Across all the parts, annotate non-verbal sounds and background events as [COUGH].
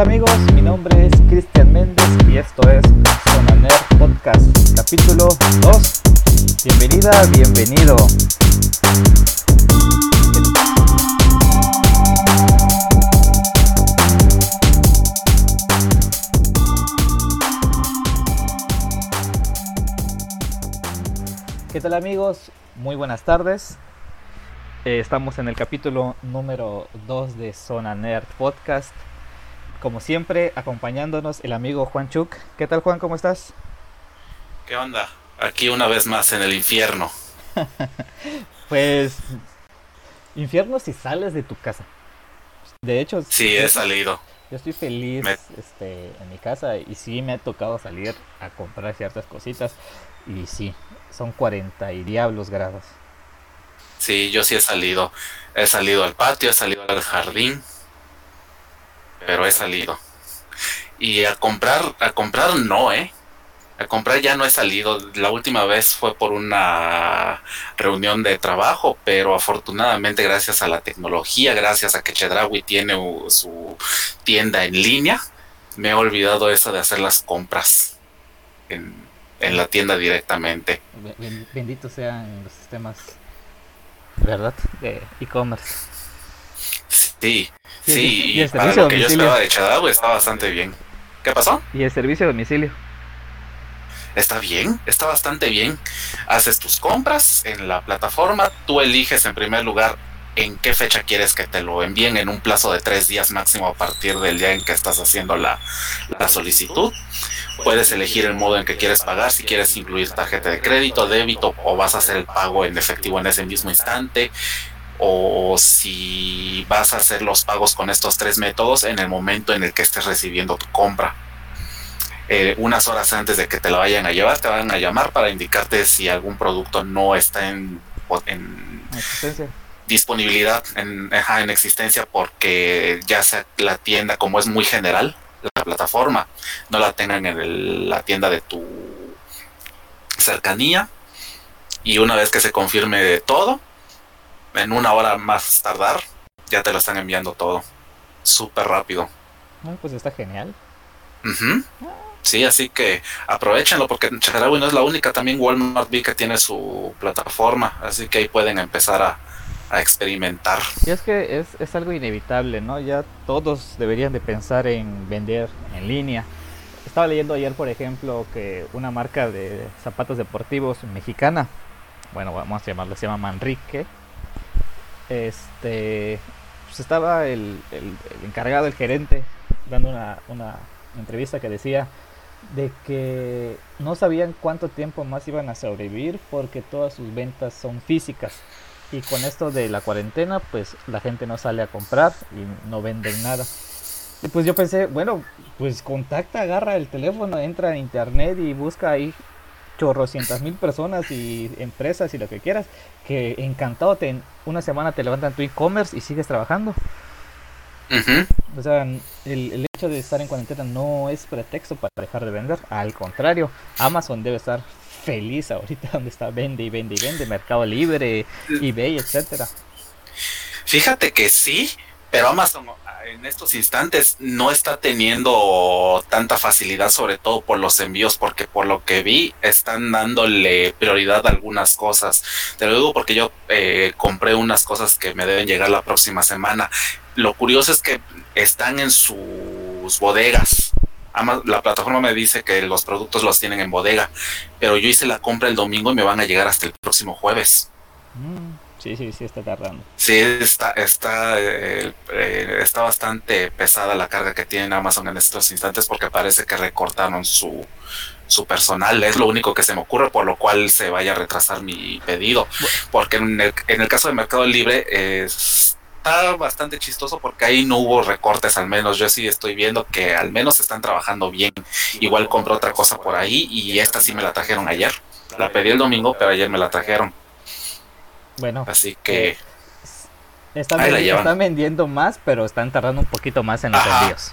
amigos? Mi nombre es Cristian Méndez y esto es Zona Nerd Podcast, capítulo 2. Bienvenida, bienvenido. ¿Qué tal amigos? Muy buenas tardes. Eh, estamos en el capítulo número 2 de Zona Nerd Podcast. Como siempre, acompañándonos el amigo Juan Chuk. ¿Qué tal Juan? ¿Cómo estás? ¿Qué onda? Aquí una vez más en el infierno. [LAUGHS] pues infierno si sales de tu casa. De hecho, sí, he salido. Yo estoy feliz este, en mi casa y sí me ha tocado salir a comprar ciertas cositas y sí, son 40 y diablos grados. Sí, yo sí he salido. He salido al patio, he salido al jardín. Pero he salido. Y a comprar, a comprar no, ¿eh? A comprar ya no he salido. La última vez fue por una reunión de trabajo, pero afortunadamente gracias a la tecnología, gracias a que Chedrawi tiene su tienda en línea, me he olvidado eso de hacer las compras en, en la tienda directamente. Bendito sean los sistemas ¿verdad? De e-commerce. Sí, sí, y, para lo que yo esperaba de Chadao está bastante bien. ¿Qué pasó? Y el servicio de domicilio. Está bien, está bastante bien. Haces tus compras en la plataforma, tú eliges en primer lugar en qué fecha quieres que te lo envíen en un plazo de tres días máximo a partir del día en que estás haciendo la, la solicitud. Puedes elegir el modo en que quieres pagar, si quieres incluir tarjeta de crédito, débito o vas a hacer el pago en efectivo en ese mismo instante o si vas a hacer los pagos con estos tres métodos en el momento en el que estés recibiendo tu compra. Eh, unas horas antes de que te la vayan a llevar, te van a llamar para indicarte si algún producto no está en, disponibilidad, en, en existencia, porque ya sea la tienda, como es muy general, la plataforma, no la tengan en la tienda de tu cercanía. Y una vez que se confirme todo, en una hora más tardar, ya te lo están enviando todo. Súper rápido. pues está genial. Sí, así que aprovechenlo porque Chedraui no es la única, también Walmart vi que tiene su plataforma, así que ahí pueden empezar a, a experimentar. Y es que es, es, algo inevitable, ¿no? Ya todos deberían de pensar en vender en línea. Estaba leyendo ayer, por ejemplo, que una marca de zapatos deportivos mexicana, bueno, vamos a llamarlo, se llama Manrique, este, pues estaba el, encargado, el gerente, dando una entrevista que decía de que no sabían cuánto tiempo más iban a sobrevivir porque todas sus ventas son físicas y con esto de la cuarentena, pues la gente no sale a comprar y no venden nada. Y pues yo pensé, bueno, pues contacta, agarra el teléfono, entra en internet y busca ahí chorrocientas mil personas y empresas y lo que quieras, que encantado te, una semana te levantan tu e-commerce y sigues trabajando. O sea, el, el, hecho de estar en cuarentena no es pretexto para dejar de vender, al contrario, Amazon debe estar feliz ahorita [LAUGHS] donde está vende y vende y vende, Mercado Libre, eBay, etcétera. Fíjate que sí, pero Amazon en estos instantes no está teniendo tanta facilidad, sobre todo por los envíos, porque por lo que vi están dándole prioridad a algunas cosas. Te lo digo porque yo eh, compré unas cosas que me deben llegar la próxima semana. Lo curioso es que están en sus bodegas la plataforma me dice que los productos los tienen en bodega, pero yo hice la compra el domingo y me van a llegar hasta el próximo jueves. Mm, sí, sí, sí, está tardando. Sí, está, está, eh, eh, está bastante pesada la carga que tiene Amazon en estos instantes porque parece que recortaron su, su personal. Es lo único que se me ocurre, por lo cual se vaya a retrasar mi pedido. Porque en el, en el caso de Mercado Libre es está bastante chistoso porque ahí no hubo recortes, al menos yo sí estoy viendo que al menos están trabajando bien. Igual compré otra cosa por ahí y esta sí me la trajeron ayer. La pedí el domingo, pero ayer me la trajeron. Bueno. Así que... están, están, vendiendo más, pero están tardando un poquito más en los envíos.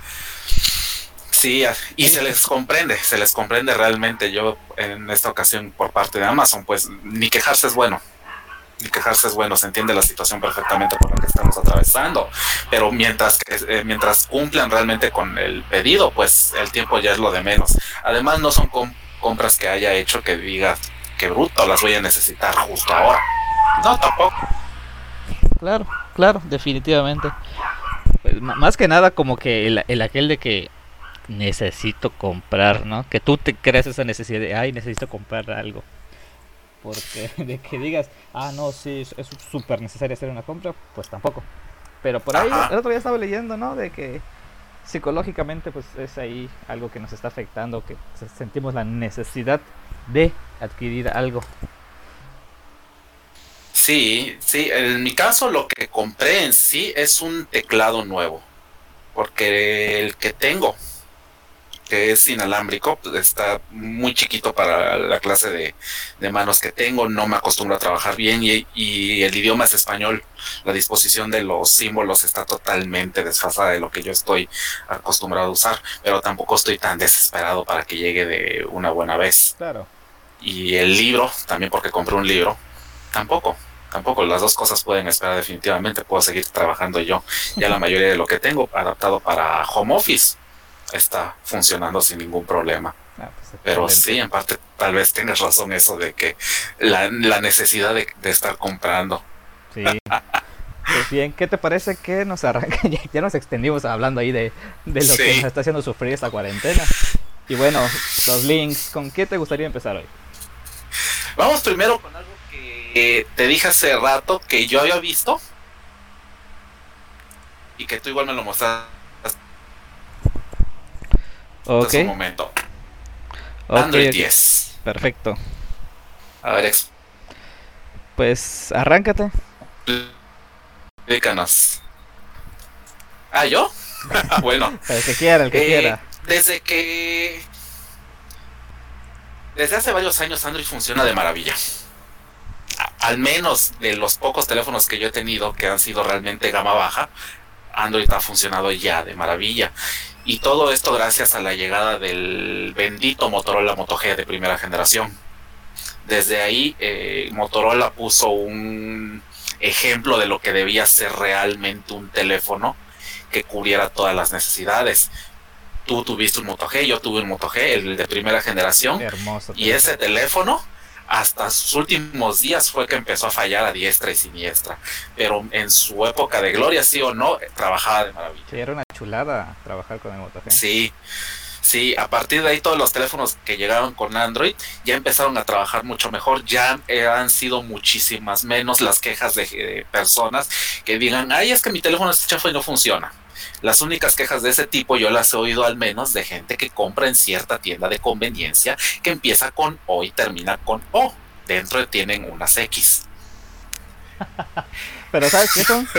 Sí, y se les comprende, se les comprende realmente. Yo en esta ocasión por parte de Amazon, pues ni quejarse es bueno. ni quejarse es bueno, se entiende la situación perfectamente por la que estamos atravesando, pero mientras eh, mientras cumplan realmente con el pedido, pues el tiempo ya es lo de menos. Además no son compras que haya hecho que diga que bruto, las voy a necesitar justo ahora. No, tampoco. Claro, claro, definitivamente. Pues, más que nada como que el, el aquel de que necesito comprar, ¿no? Que tú te crees esa necesidad de, ay, necesito comprar algo. Porque [LAUGHS] de que digas, ah, no, sí, es súper necesario hacer una compra, pues tampoco. Pero por ahí, el otro día estaba leyendo, ¿no? De que psicológicamente, pues es ahí algo que nos está afectando, que sentimos la necesidad de adquirir algo. Sí, sí, en mi caso lo que compré en sí es un teclado nuevo, porque el que tengo que es inalámbrico, pues, está muy chiquito para la clase de, manos que tengo, no me acostumbro a trabajar bien y, el idioma es español, la disposición de los símbolos está totalmente desfasada de lo que yo estoy acostumbrado a usar, pero tampoco estoy tan desesperado para que llegue de una buena vez. Claro. Y el libro, también porque compré un libro, tampoco. Tampoco las dos cosas pueden esperar definitivamente. Puedo seguir trabajando yo. Ya la mayoría de lo que tengo adaptado para home office está funcionando sin ningún problema. Ah, pues, Pero sí, en parte tal vez tengas razón eso de que la, necesidad de, estar comprando. Sí. Pues bien, ¿qué te parece que nos arranca? [LAUGHS] ya, nos extendimos hablando ahí de, lo que nos está haciendo sufrir esta cuarentena. Y bueno, los links, ¿con qué te gustaría empezar hoy? Vamos primero con algo que te dije hace rato que yo había visto y que tú igual me lo mostraste Ok. un momento. Android 10. Perfecto. A ver, Pues arráncate. Explícanos. ¿Ah, yo? [LAUGHS] bueno. El que quiera, el que eh, quiera. Desde que. Desde hace varios años Android funciona de maravilla. Al menos de los pocos teléfonos que yo he tenido que han sido realmente gama baja, Android ha funcionado ya de maravilla. Y todo esto gracias a la llegada del bendito Motorola Moto G de primera generación. Desde ahí eh, Motorola puso un ejemplo de lo que debía ser realmente un teléfono que cubriera todas las necesidades. Tú tuviste un Moto G, yo tuve un Moto G, el de primera generación. Hermoso. Y ese teléfono hasta sus últimos días fue que empezó a fallar a diestra y siniestra. Pero en su época de gloria, sí o no, trabajaba de maravilla. Sí, era una chulada trabajar con el Moto G. Sí, sí, a partir de ahí todos los teléfonos que llegaron con Android ya empezaron a trabajar mucho mejor. Ya han sido muchísimas menos las quejas de, personas que digan, ay, es que mi teléfono está chafo y no funciona. Las únicas quejas de ese tipo yo las he oído al menos de gente que compra en cierta tienda de conveniencia que empieza con O y termina con O. Dentro tienen unas X. [LAUGHS] Pero ¿sabes qué son? [LAUGHS]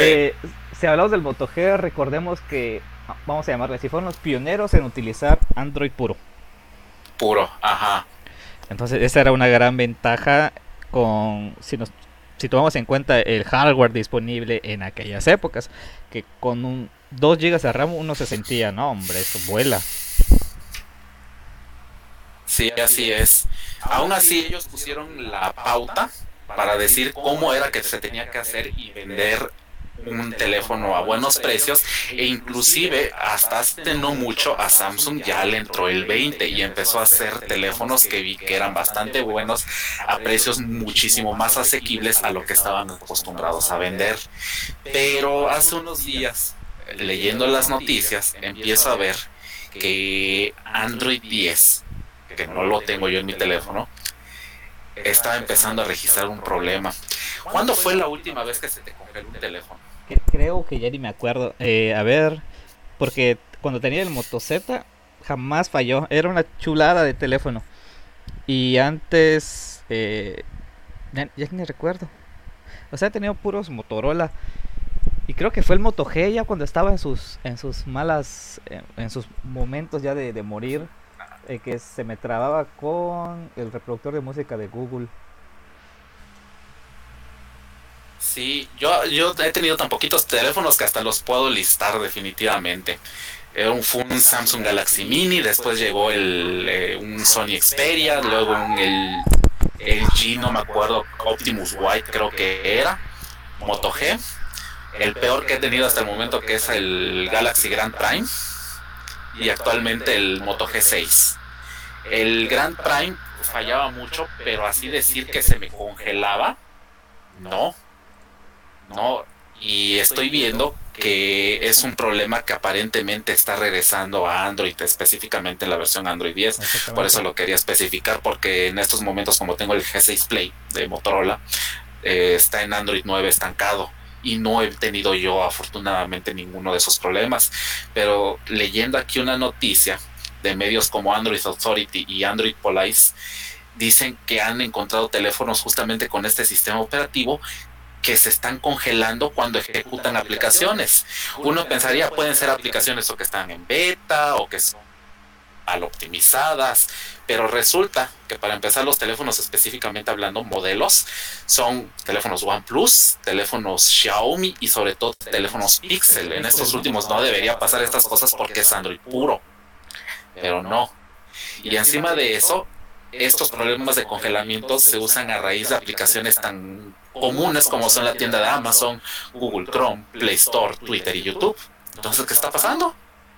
Eh, si hablamos del Moto G, recordemos que, vamos a llamarle así, fueron los pioneros en utilizar Android puro. Puro, ajá. Entonces esa era una gran ventaja con, si nos si tomamos en cuenta el hardware disponible en aquellas épocas, que con un 2 GB de RAM uno se sentía, no hombre, eso vuela. Sí, así es. Aún así ellos pusieron la pauta para decir cómo era que se tenía que hacer y vender un teléfono a buenos precios e inclusive hasta hace no mucho a Samsung ya le entró el 20 y empezó a hacer teléfonos que vi que eran bastante buenos a precios muchísimo más asequibles a lo que estaban acostumbrados a vender. Pero hace unos días, leyendo las noticias, empiezo a ver que Android 10, que no lo tengo yo en mi teléfono, estaba empezando a registrar un problema. ¿Cuándo fue la última vez que se te congeló un teléfono? Creo que ya ni me acuerdo. Eh, a ver, porque cuando tenía el Moto Z jamás falló. Era una chulada de teléfono. Y antes, eh, ya, ni recuerdo. O sea, he tenido puros Motorola. Y creo que fue el Moto G ya cuando estaba en sus, en sus malas, en, sus momentos ya de, morir. Eh, que se me trababa con el reproductor de música de Google. Sí, yo, yo he tenido tan poquitos teléfonos que hasta los puedo listar definitivamente. Era un, fue un Samsung Galaxy Mini, después llegó el, eh, un Sony Xperia, luego un, el el G, no me acuerdo, Optimus White creo que era, Moto G, el peor que he tenido hasta el momento que es el Galaxy Grand Prime y actualmente el Moto G6. El Grand Prime fallaba mucho, pero así decir que se me congelaba, no, no, y estoy viendo que es un problema que aparentemente está regresando a Android, específicamente en la versión Android 10. Por eso lo quería especificar, porque en estos momentos, como tengo el G6 Play de Motorola, eh, está en Android 9 estancado y no he tenido yo afortunadamente ninguno de esos problemas. Pero leyendo aquí una noticia de medios como Android Authority y Android Police, dicen que han encontrado teléfonos justamente con este sistema operativo que se están congelando cuando ejecutan aplicaciones. Uno pensaría pueden ser aplicaciones o que están en beta o que son mal optimizadas, pero resulta que para empezar los teléfonos específicamente hablando modelos son teléfonos OnePlus, teléfonos Xiaomi y sobre todo teléfonos Pixel. En estos últimos no debería pasar estas cosas porque es Android puro, pero no. Y encima de eso, estos problemas de congelamiento se usan a raíz de aplicaciones tan comunes como son la tienda de Amazon, Google Chrome, Play Store, Twitter y YouTube. Entonces, ¿qué está pasando?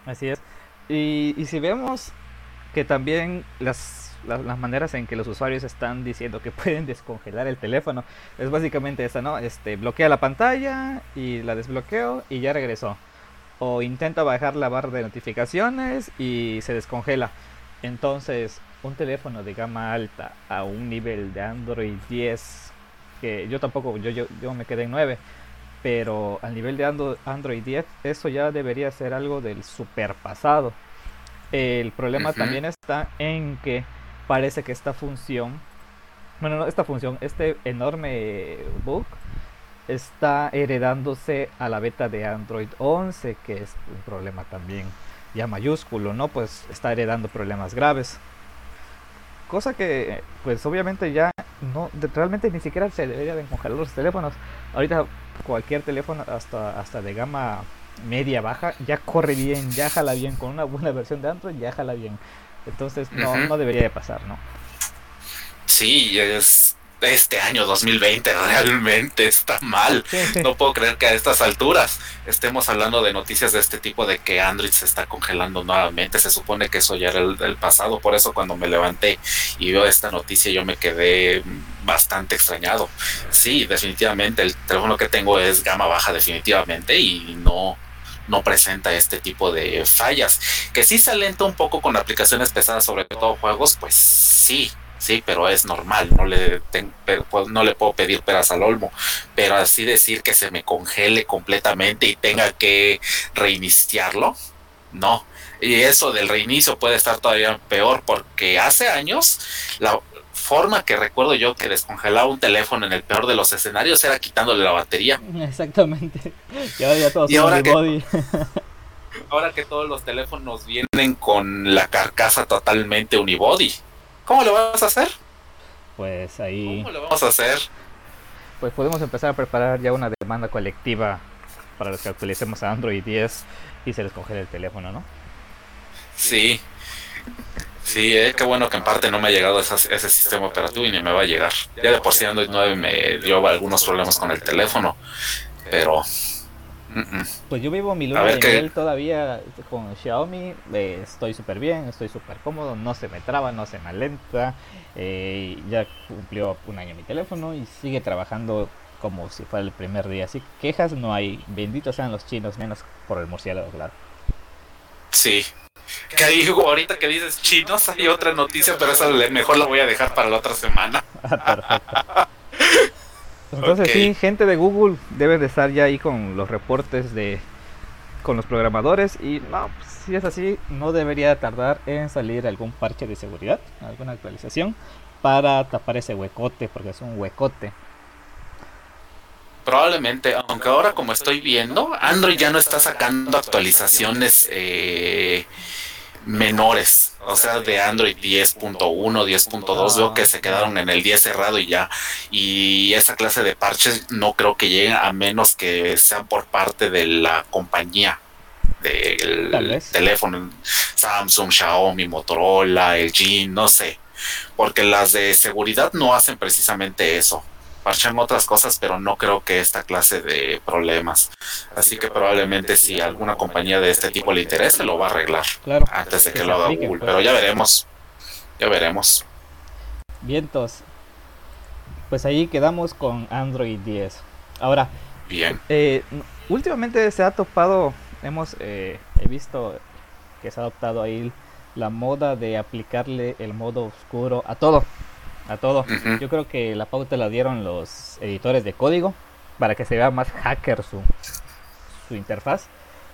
Así es. Y, si vemos que también las, las, maneras en que los usuarios están diciendo que [LAUGHS] pueden descongelar el teléfono es básicamente esa, ¿no? Este, bloquea la pantalla y la desbloqueo y ya regresó. O intenta bajar la barra de notificaciones y se descongela. Entonces, un teléfono de gama alta a un nivel de Android 10, que yo tampoco, yo, yo, yo me quedé en 9, pero al nivel de Android 10, eso ya debería ser algo del super pasado. El problema también está en que parece que esta función, bueno, no esta función, este enorme bug está heredándose a la beta de Android 11, que es un problema también ya mayúsculo, ¿no? Pues está heredando problemas graves. Cosa que, pues obviamente ya no, realmente ni siquiera se debería de congelar los teléfonos. Ahorita cualquier teléfono, hasta, hasta de gama media baja, ya corre bien, ya jala bien, con una buena versión de Android ya jala bien. Entonces no, no debería de pasar, ¿no? Sí, es, este año 2020 realmente está mal. No puedo creer que a estas alturas estemos hablando de noticias de este tipo de que Android se está congelando nuevamente. Se supone que eso ya era el, pasado. Por eso cuando me levanté y veo esta noticia yo me quedé bastante extrañado. Sí, definitivamente el teléfono que tengo es gama baja definitivamente y no no presenta este tipo de fallas. Que sí se alenta un poco con aplicaciones pesadas, sobre todo juegos, pues sí, sí, pero es normal, no le, pues, no le puedo pedir peras al olmo, pero así decir que se me congele completamente y tenga que reiniciarlo, no. Y eso del reinicio puede estar todavía peor porque hace años la forma que recuerdo yo que descongelaba un teléfono en el peor de los escenarios era quitándole la batería. Exactamente. [LAUGHS] Y ahora ya todos y ahora que, [LAUGHS] ahora que todos los teléfonos vienen con la carcasa totalmente unibody ¿Cómo lo vas a hacer? Pues ahí. ¿Cómo lo vamos a hacer? Pues podemos empezar a preparar ya una demanda colectiva para los que actualicemos a Android 10 y se les congele el teléfono, ¿no? Sí. Sí, eh, qué bueno que en parte no me ha llegado ese, ese sistema operativo y ni me va a llegar. Ya de por sí Android 9 me dio algunos problemas con el teléfono, pero pues yo vivo mi luna de miel todavía con Xiaomi, eh, estoy súper bien, estoy súper cómodo, no se me traba, no se me alenta, eh, ya cumplió un año mi teléfono y sigue trabajando como si fuera el primer día, así que quejas no hay, benditos sean los chinos, menos por el murciélago, claro. Sí, que digo, ahorita que dices chinos hay otra noticia, pero esa mejor la voy a dejar para la otra semana. [LAUGHS] Perfecto. [LAUGHS] Entonces sí, gente de Google debe de estar ya ahí con los reportes de con los programadores y no, pues, si es así, no debería tardar en salir algún parche de seguridad, alguna actualización para tapar ese huecote, porque es un huecote. Probablemente, aunque ahora como estoy viendo, Android ya no está sacando actualizaciones eh, menores, o sea, de Android 10.1, 10.2, veo que se quedaron en el 10 cerrado y ya. Y esa clase de parches no creo que lleguen a menos que sean por parte de la compañía del teléfono, Samsung, Xiaomi, Motorola, LG, no sé. porque las de seguridad no hacen precisamente eso. Parchan otras cosas, pero no creo que esta clase de problemas. Así que probablemente si alguna compañía de este tipo le interese, lo va a arreglar claro, antes de que, lo haga Google. Pues. Pero ya veremos. Ya veremos. Vientos. Pues ahí quedamos con Android 10. Ahora, bien. Eh, últimamente se ha topado, hemos eh, he visto que se ha adoptado ahí la moda de aplicarle el modo oscuro a todo a todo. Yo creo que la pauta la dieron los editores de código para que se vea más hacker su, su interfaz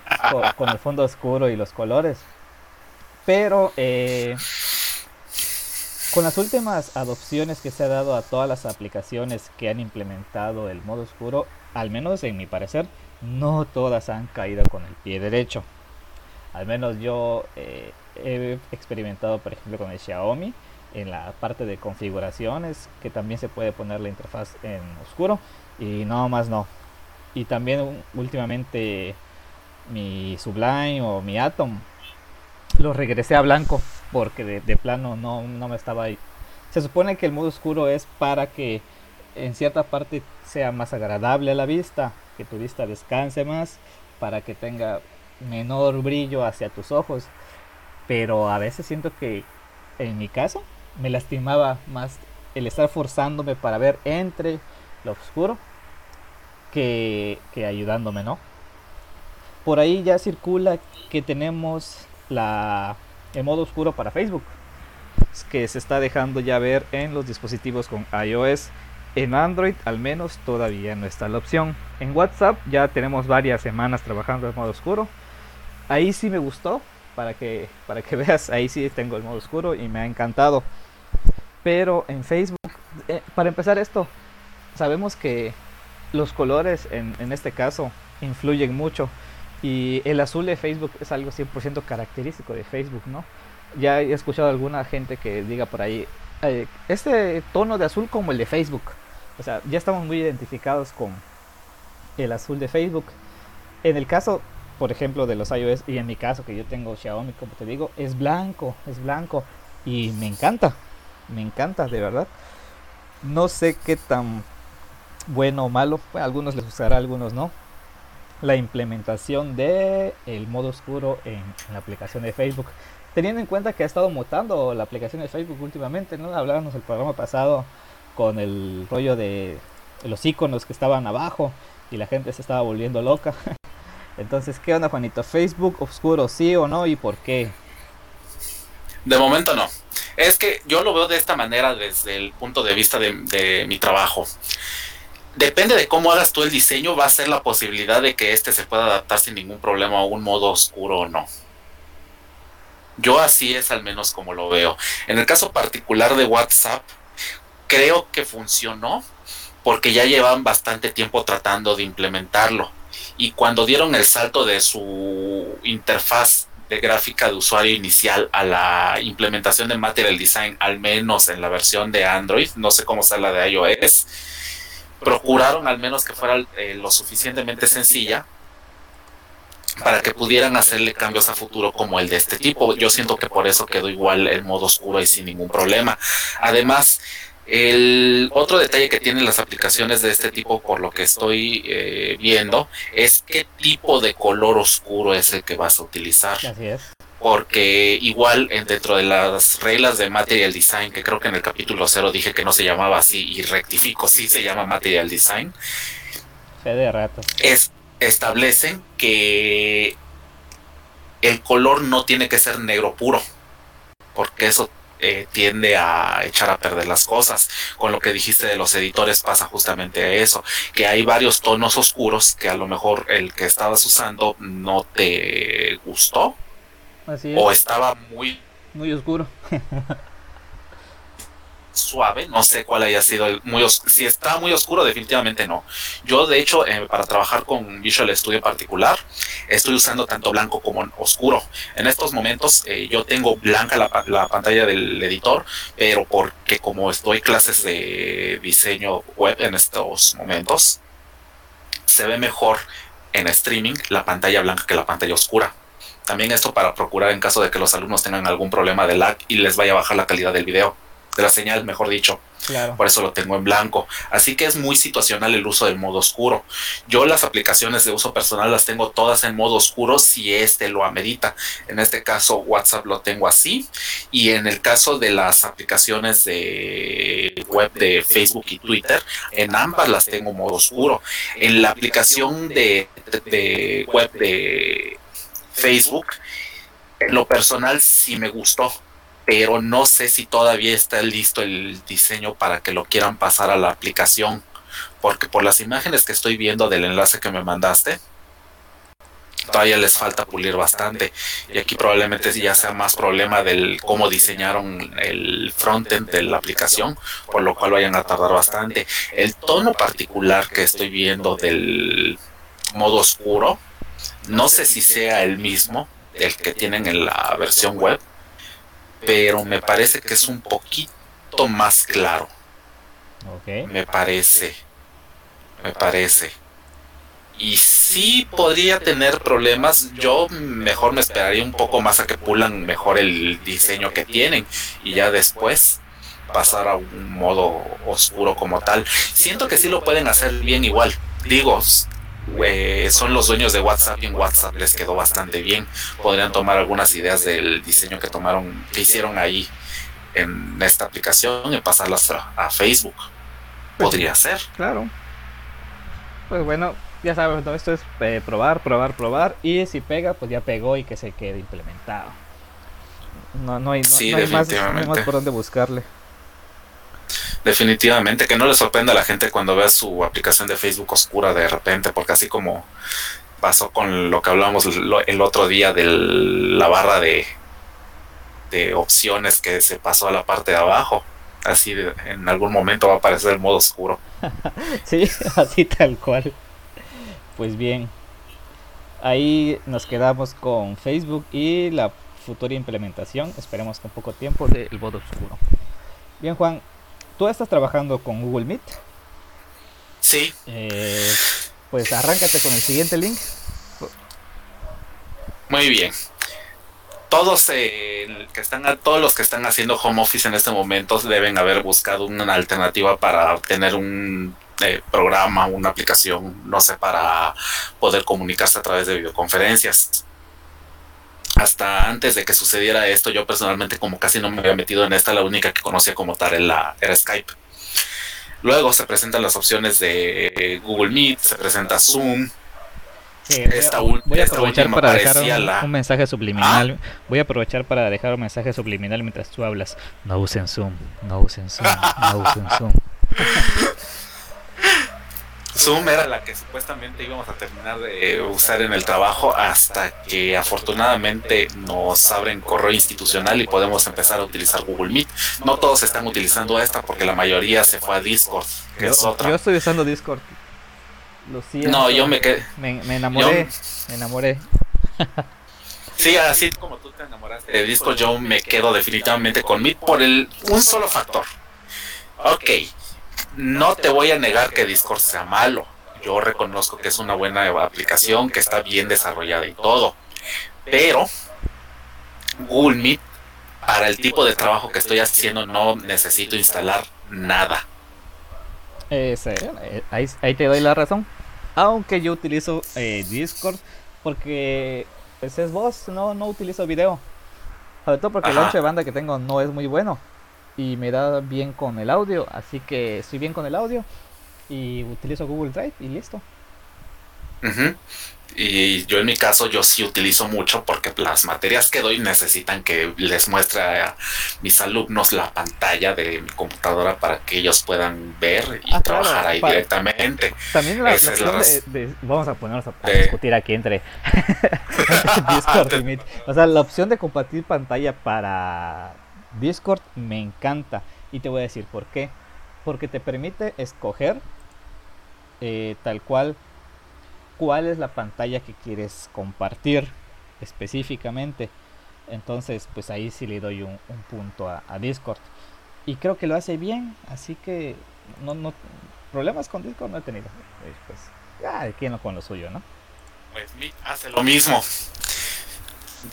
[LAUGHS] con, el fondo oscuro y los colores. Pero eh, con las últimas adopciones que se ha dado a todas las aplicaciones que han implementado el modo oscuro, al menos en mi parecer, no todas han caído con el pie derecho. Al menos yo eh, he experimentado, por ejemplo, con el Xiaomi en la parte de configuraciones que también se puede poner la interfaz en oscuro y no más no. Y también últimamente mi Sublime o mi Atom lo regresé a blanco porque de, plano no, no me estaba ahí. Se supone que el modo oscuro es para que en cierta parte sea más agradable a la vista que tu vista descanse más para que tenga menor brillo hacia tus ojos. Pero a veces siento que en mi caso me lastimaba más el estar forzándome para ver entre lo oscuro que, ayudándome, ¿no? Por ahí ya circula que tenemos la, el modo oscuro para Facebook, que se está dejando ya ver en los dispositivos con iOS. En Android al menos todavía no está la opción. En WhatsApp ya tenemos varias semanas trabajando en modo oscuro. Ahí sí me gustó, para que, para que [LAUGHS] veas, ahí sí tengo el modo oscuro y me ha encantado. Pero en Facebook, eh, para empezar esto, sabemos que los colores en, en, este caso influyen mucho y el azul de Facebook es algo 100% característico de Facebook, ¿no? Ya he escuchado a alguna gente que diga por ahí, este tono de azul como el de Facebook. O sea, ya estamos muy identificados con el azul de Facebook. En el caso, por ejemplo, de los iOS y en mi caso que yo tengo Xiaomi, como te digo, es blanco, es blanco y me encanta me encanta, de verdad. No sé qué tan bueno o malo, a algunos les gustará, algunos no. La implementación de el modo oscuro en, la aplicación de Facebook. Teniendo en cuenta que ha estado mutando la aplicación de Facebook últimamente, ¿no? Hablábamos el programa pasado con el rollo de los iconos que estaban abajo y la gente se estaba volviendo loca. [LAUGHS] Entonces, ¿qué onda, Juanito? ¿Facebook oscuro sí o no y por qué? De momento no. Es que yo lo veo de esta manera desde el punto de vista de, mi trabajo. Depende de cómo hagas tú el diseño, va a ser la posibilidad de que este se pueda adaptar sin ningún problema a un modo oscuro o no. Yo así es al menos como lo veo. En el caso particular de WhatsApp, creo que funcionó porque ya llevan bastante tiempo tratando de implementarlo. Y cuando dieron el salto de su interfaz de gráfica de usuario inicial a la implementación de Material Design, al menos en la versión de Android, no sé cómo sea la de iOS, procuraron al menos que fuera eh, lo suficientemente sencilla para que pudieran hacerle cambios a futuro como el de este tipo. Yo siento que por eso quedó igual el modo oscuro y sin ningún problema. Además, el otro detalle que tienen las aplicaciones de este tipo, por lo que estoy eh, viendo, es qué tipo de color oscuro es el que vas a utilizar. Así es. Porque igual dentro de las reglas de Material Design, que creo que en el capítulo cero dije que no se llamaba así y rectifico, sí se llama Material Design. Fe de rato. Es, establecen que el color no tiene que ser negro puro, porque eso eh, tiende a echar a perder las cosas. Con lo que dijiste de los editores pasa justamente eso, que hay varios tonos oscuros que a lo mejor el que estabas usando no te gustó o estaba muy muy oscuro. [LAUGHS] suave, no sé cuál haya sido muy si está muy oscuro definitivamente no. Yo de hecho eh, para trabajar con Visual Studio en particular estoy usando tanto blanco como oscuro. En estos momentos eh, yo tengo blanca la, pantalla del editor, pero porque como estoy clases de diseño web en estos momentos se ve mejor en streaming la pantalla blanca que la pantalla oscura. También esto para procurar en caso de que los alumnos tengan algún problema de lag y les vaya a bajar la calidad del video. De la señal, mejor dicho. Por eso lo tengo en blanco. Así que es muy situacional el uso del modo oscuro. Yo las aplicaciones de uso personal las tengo todas en modo oscuro si este lo amerita. En este caso WhatsApp lo tengo así. Y en el caso de las aplicaciones de web de Facebook y Twitter, en ambas las tengo en modo oscuro. En la aplicación de, de web de Facebook, en lo personal sí me gustó pero no sé si todavía está listo el diseño para que lo quieran pasar a la aplicación, porque por las imágenes que estoy viendo del enlace que me mandaste, todavía les falta pulir bastante y aquí probablemente ya sea más problema del cómo diseñaron el frontend de la aplicación, por lo cual vayan a tardar bastante. El tono particular que estoy viendo del modo oscuro, no sé si sea el mismo del que tienen en la versión web, pero me parece que es un poquito más claro. Me parece. Me parece. Y sí podría tener problemas. Yo mejor me esperaría un poco más a que pulan mejor el diseño que tienen y ya después pasar a un modo oscuro como tal. Siento que sí lo pueden hacer bien igual. Digo, eh, son los dueños de WhatsApp y en WhatsApp les quedó bastante bien. Podrían tomar algunas ideas del diseño que tomaron, que hicieron ahí en esta aplicación y pasarlas a, Facebook. Pues Podría ser. Claro. Pues bueno, ya sabes, esto es eh, probar, probar, probar. Y si pega, pues ya pegó y que se quede implementado. No, no hay, más, no hay más por dónde buscarle. Definitivamente, que no le sorprenda a la gente cuando vea su aplicación de Facebook oscura de repente, porque así como pasó con lo que hablábamos el otro día de la barra de, de opciones que se pasó a la parte de abajo. Así en algún momento va a aparecer el modo oscuro. [LAUGHS] sí, [LAUGHS] así tal cual. Pues bien, ahí nos quedamos con Facebook y la futura implementación, esperemos con poco tiempo, del modo oscuro. Bien, Juan, tú estás trabajando con Google Meet. Sí. Eh, pues arráncate con el siguiente link. Muy bien. Todos, eh, que están, todos los que están haciendo home office en este momento deben haber buscado una alternativa para obtener un eh, programa, una aplicación, no sé, para poder comunicarse a través de videoconferencias hasta antes de que sucediera esto, yo personalmente como casi no me había metido en esta, la única que conocía como tal era, era Skype. Luego se presentan las opciones de Google Meet, se presenta Zoom. voy a aprovechar para dejar un, mensaje subliminal. ¿Ah? Voy a aprovechar para dejar un mensaje subliminal mientras tú hablas. No usen Zoom, no usen Zoom, no usen Zoom. [LAUGHS] Zoom era la que supuestamente íbamos a terminar de usar en el trabajo hasta que afortunadamente nos abren correo institucional y podemos empezar a utilizar Google Meet. No todos están utilizando esta porque la mayoría se fue a Discord, que yo, es otra. Yo estoy usando Discord. Lo siento. No, yo me quedé. Me, enamoré. me enamoré. [LAUGHS] Sí, así como tú te enamoraste de Discord, yo me quedo definitivamente con Meet por el un solo factor. Ok, no te voy a negar que Discord sea malo. Yo reconozco que es una buena aplicación, que está bien desarrollada y todo. Pero Google Meet, para el tipo de trabajo que estoy haciendo, no necesito instalar nada. Eh, ahí, te doy la razón. Aunque yo utilizo eh, Discord porque pues es voz, no, no utilizo video. Sobre todo porque el ancho de banda que tengo no es muy bueno y me da bien con el audio, así que estoy bien con el audio y utilizo Google Drive y listo. Y yo en mi caso yo sí utilizo mucho porque las materias que doy necesitan que les muestre a mis alumnos la pantalla de mi computadora para que ellos puedan ver y ah, trabajar ahí directamente. También la, opción de, vamos a ponernos a, discutir aquí entre [LAUGHS] Discord y Meet. O sea, la opción de compartir pantalla para Discord me encanta y te voy a decir por qué. Porque te permite escoger eh, tal cual cuál es la pantalla que quieres compartir específicamente. Entonces, pues ahí sí le doy un, punto a, Discord. Y creo que lo hace bien, así que no, no problemas con Discord no he tenido. Pues, ya, quien con lo suyo, ¿no? Pues hace lo mismo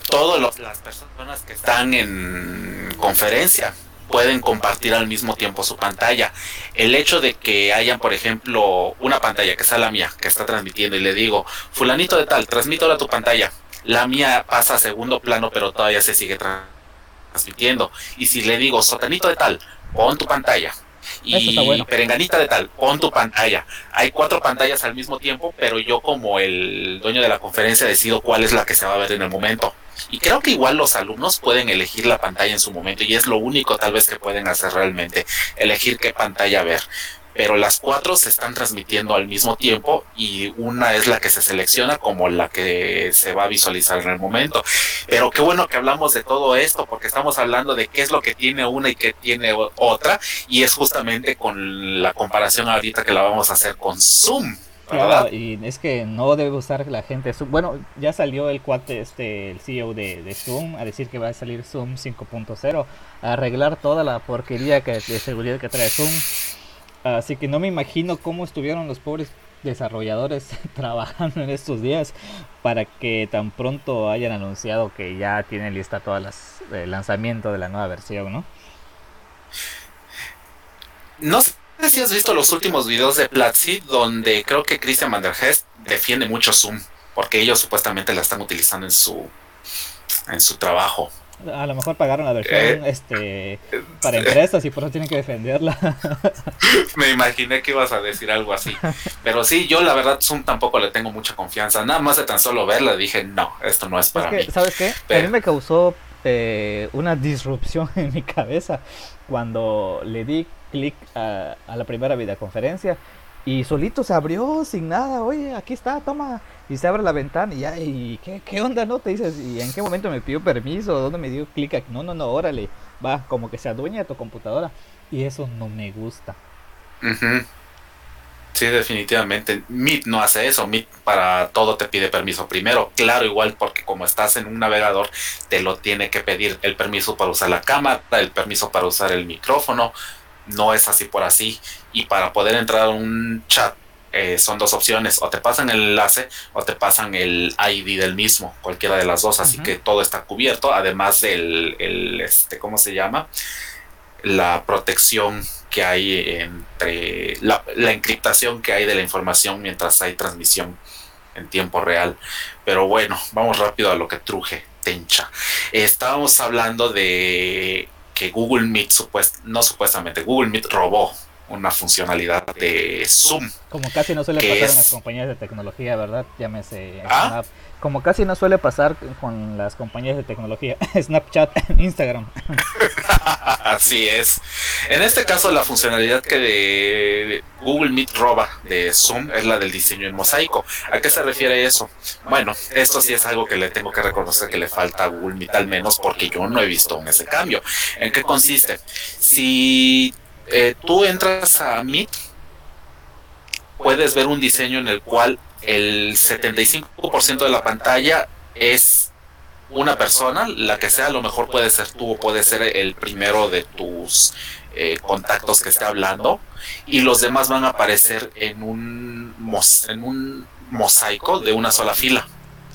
todas las personas que están en conferencia pueden compartir al mismo tiempo su pantalla. El hecho de que hayan, por ejemplo, una pantalla que sea la mía, que está transmitiendo y le digo, fulanito de tal, transmito ahora tu pantalla. La mía pasa a segundo plano, pero todavía se sigue transmitiendo. Y si le digo, sotanito de tal, pon tu pantalla. Y perenganita de tal, pon tu pantalla. Hay cuatro pantallas al mismo tiempo, pero yo como el dueño de la conferencia decido cuál es la que se va a ver en el momento. Y creo que igual los alumnos pueden elegir la pantalla en su momento y es lo único tal vez que pueden hacer realmente, elegir qué pantalla ver. Pero las cuatro se están transmitiendo al mismo tiempo y una es la que se selecciona como la que se va a visualizar en el momento. Pero qué bueno que hablamos de todo esto porque estamos hablando de qué es lo que tiene una y qué tiene otra y es justamente con la comparación ahorita que la vamos a hacer con Zoom y es que no debe usar la gente Zoom. Bueno, ya salió el cuate, este, el CEO de, Zoom, a decir que va a salir Zoom 5.0, a arreglar toda la porquería que, de seguridad que trae Zoom. Así que no me imagino cómo estuvieron los pobres desarrolladores [LAUGHS] trabajando en estos días para que tan pronto hayan anunciado que ya tienen lista todas las el lanzamiento de la nueva versión, ¿no? No sé si has visto los últimos videos de Platzi, donde creo que Christian Van defiende mucho Zoom, porque ellos supuestamente la están utilizando en su, en su trabajo. A lo mejor pagaron la versión eh, este, para empresas y por eso tienen que defenderla. [LAUGHS] Me imaginé que ibas a decir algo así. Pero sí, yo la verdad Zoom tampoco le tengo mucha confianza. Nada más de tan solo verla dije, no, esto no es para mí. ¿Sabes qué? A mí me causó eh, una disrupción [LAUGHS] en mi cabeza cuando le di clic a, la primera videoconferencia y solito se abrió sin nada, oye, aquí está, toma, y se abre la ventana y ya, y ¿qué, qué onda, no? Te dices, ¿y en qué momento me pidió permiso? ¿Dónde me dio clic? No, no, no, órale, va, como que se adueña de tu computadora y eso no me gusta. Sí, definitivamente. Meet no hace eso. Meet para todo te pide permiso primero. Claro, igual porque como estás en un navegador, te lo tiene que pedir el permiso para usar la cámara, el permiso para usar el micrófono, no es así por así. Y para poder entrar a un chat eh, son dos opciones, o te pasan el enlace o te pasan el ID del mismo, cualquiera de las dos, así que todo está cubierto, además del, el, este, ¿cómo se llama? La protección que hay entre, la, la encriptación que hay de la información mientras hay transmisión en tiempo real. Pero bueno, vamos rápido a lo que truje, Tencha. estábamos hablando de que Google Meet, no supuestamente, Google Meet robó una funcionalidad de Zoom. Como casi no suele pasar en las compañías de tecnología, ¿verdad? Llámese ¿Ah? Como casi no suele pasar con las compañías de tecnología, [LAUGHS] Snapchat, [LAUGHS] Instagram. [LAUGHS] Así es. En este caso, la funcionalidad que de Google Meet roba de Zoom es la del diseño en mosaico. ¿A qué se refiere eso? Bueno, esto sí es algo que le tengo que reconocer que le falta a Google Meet al menos porque yo no he visto ese cambio. ¿En qué consiste? Si eh, tú entras a Meet, puedes ver un diseño en el cual el 75% de la pantalla es una persona, la que sea, a lo mejor puede ser tú o puede ser el primero de tus eh, contactos que esté hablando, y los demás van a aparecer en un, en un mosaico de una sola fila.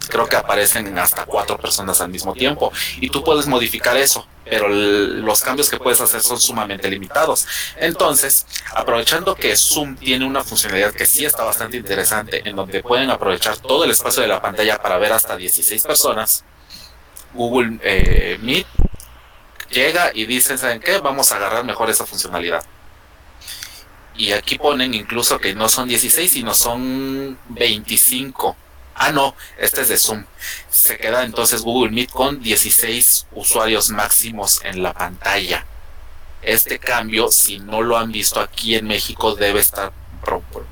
Creo que aparecen hasta cuatro personas al mismo tiempo, y tú puedes modificar eso pero los cambios que puedes hacer son sumamente limitados. Entonces, aprovechando que Zoom tiene una funcionalidad que sí está bastante interesante, en donde pueden aprovechar todo el espacio de la pantalla para ver hasta 16 personas, Google eh, Meet llega y dice, ¿saben qué? Vamos a agarrar mejor esa funcionalidad. Y aquí ponen incluso que no son 16, sino son 25 Ah, no, este es de Zoom. Se queda entonces Google Meet con 16 usuarios máximos en la pantalla. Este cambio, si no lo han visto aquí en México, debe estar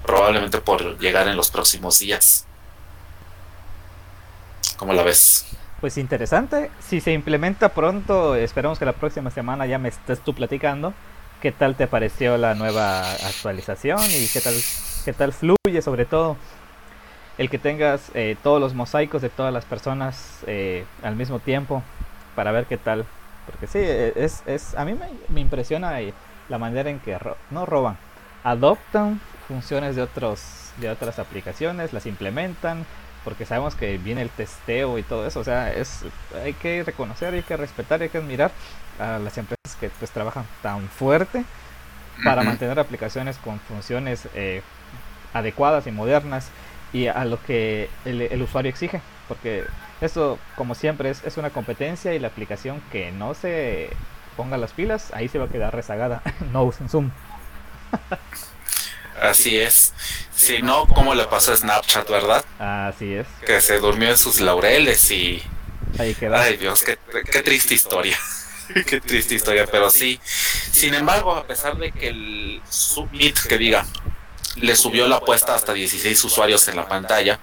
probablemente por llegar en los próximos días. ¿Cómo la ves? Pues interesante. Si se implementa pronto, esperamos que la próxima semana ya me estés tú platicando. ¿Qué tal te pareció la nueva actualización y qué tal, qué tal fluye sobre todo? El que tengas eh, todos los mosaicos de todas las personas eh, al mismo tiempo para ver qué tal. Porque sí, e, es, es a mí me, impresiona la manera en que no roban, adoptan funciones de otros de otras aplicaciones, las implementan porque sabemos que viene el testeo y todo eso, o sea, es hay que reconocer, hay que respetar, hay que admirar a las empresas que pues trabajan tan fuerte para mantener aplicaciones con funciones eh, adecuadas y modernas y a lo que el, usuario exige, porque eso, como siempre, es, es, una competencia y la aplicación que no se ponga las pilas, ahí se va a quedar rezagada. [LAUGHS] no usen Zoom. Así es. Si no, ¿cómo le pasó a Snapchat, verdad? Así es. Que se durmió en sus laureles y... Ahí quedó. Ay Dios, qué, qué triste historia. [LAUGHS] qué triste historia, pero sí. Sin embargo, a pesar de que el Submit, que diga, le subió la apuesta hasta 16 usuarios en la pantalla,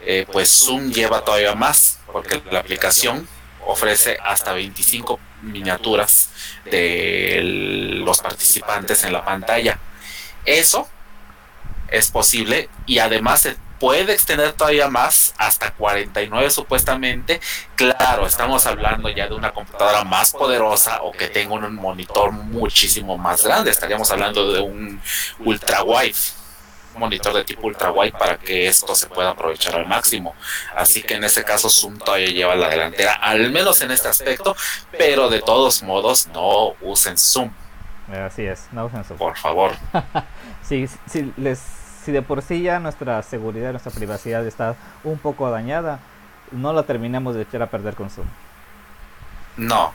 eh, pues Zoom lleva todavía más, porque la aplicación ofrece hasta 25 miniaturas de los participantes en la pantalla. Eso es posible y además se puede extender todavía más hasta 49 supuestamente. Claro, estamos hablando ya de una computadora más poderosa o que tenga un monitor muchísimo más grande. Estaríamos hablando de un ultra wide monitor de tipo ultra wide para que esto se pueda aprovechar al máximo. Así que en ese caso Zoom todavía lleva la delantera, al menos en este aspecto, pero de todos modos no usen Zoom. Así es, no usen Zoom. Por favor. [LAUGHS] si, si, les, si de por sí ya nuestra seguridad, nuestra privacidad está un poco dañada, no la terminemos de echar a perder con Zoom. No,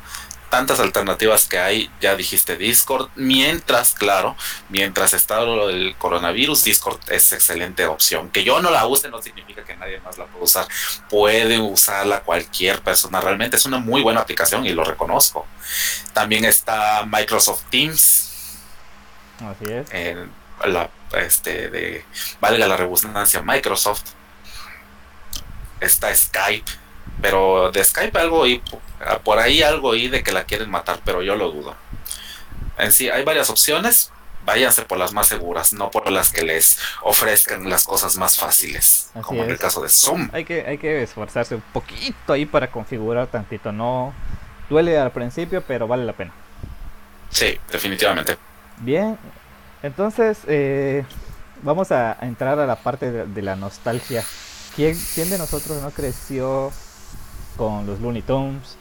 tantas alternativas que hay, ya dijiste Discord, mientras, claro, mientras está lo del coronavirus, Discord es excelente opción. Que yo no la use no significa que nadie más la pueda usar. Puede usarla cualquier persona, realmente es una muy buena aplicación y lo reconozco. También está Microsoft Teams. Así es. la, este, de, valga la redundancia, Microsoft. Está Skype, pero de Skype algo y por ahí algo ahí de que la quieren matar, pero yo lo dudo. En sí, hay varias opciones. Váyanse por las más seguras, no por las que les ofrezcan las cosas más fáciles, como en el caso de Zoom. Hay que, hay que esforzarse un poquito ahí para configurar tantito. No duele al principio, pero vale la pena. Sí, definitivamente. Bien, entonces eh, vamos a entrar a la parte de, la nostalgia. ¿Quién, ¿Quién de nosotros no creció con los Looney Tunes?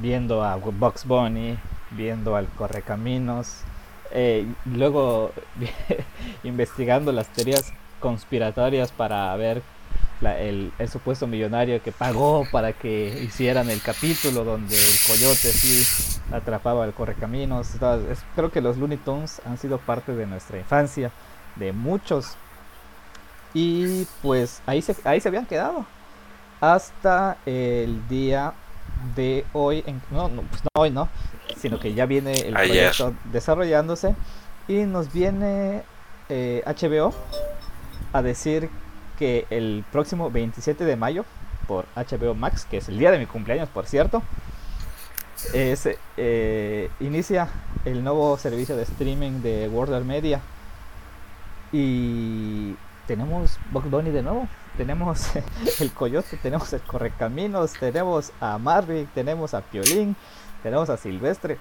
Viendo a Box Bunny, viendo al Correcaminos, eh, luego [LAUGHS] investigando las teorías conspiratorias para ver el, supuesto millonario que pagó para que hicieran el capítulo donde el coyote sí atrapaba al correcaminos. creo que los Looney Tunes han sido parte de nuestra infancia, de muchos. Y pues ahí ahí se habían quedado hasta el día de hoy, en, no, no, pues no hoy no, sino que ya viene el proyecto desarrollándose y nos viene HBO eh, a decir que el próximo 27 de mayo por HBO Max, que es el día de mi cumpleaños por cierto, es, eh, inicia el nuevo servicio de streaming de Warner Media. Y tenemos Bugs Bunny de nuevo tenemos [LAUGHS] el Coyote, tenemos el Correcaminos, tenemos a Marvick, tenemos a Piolín, tenemos a Silvestre.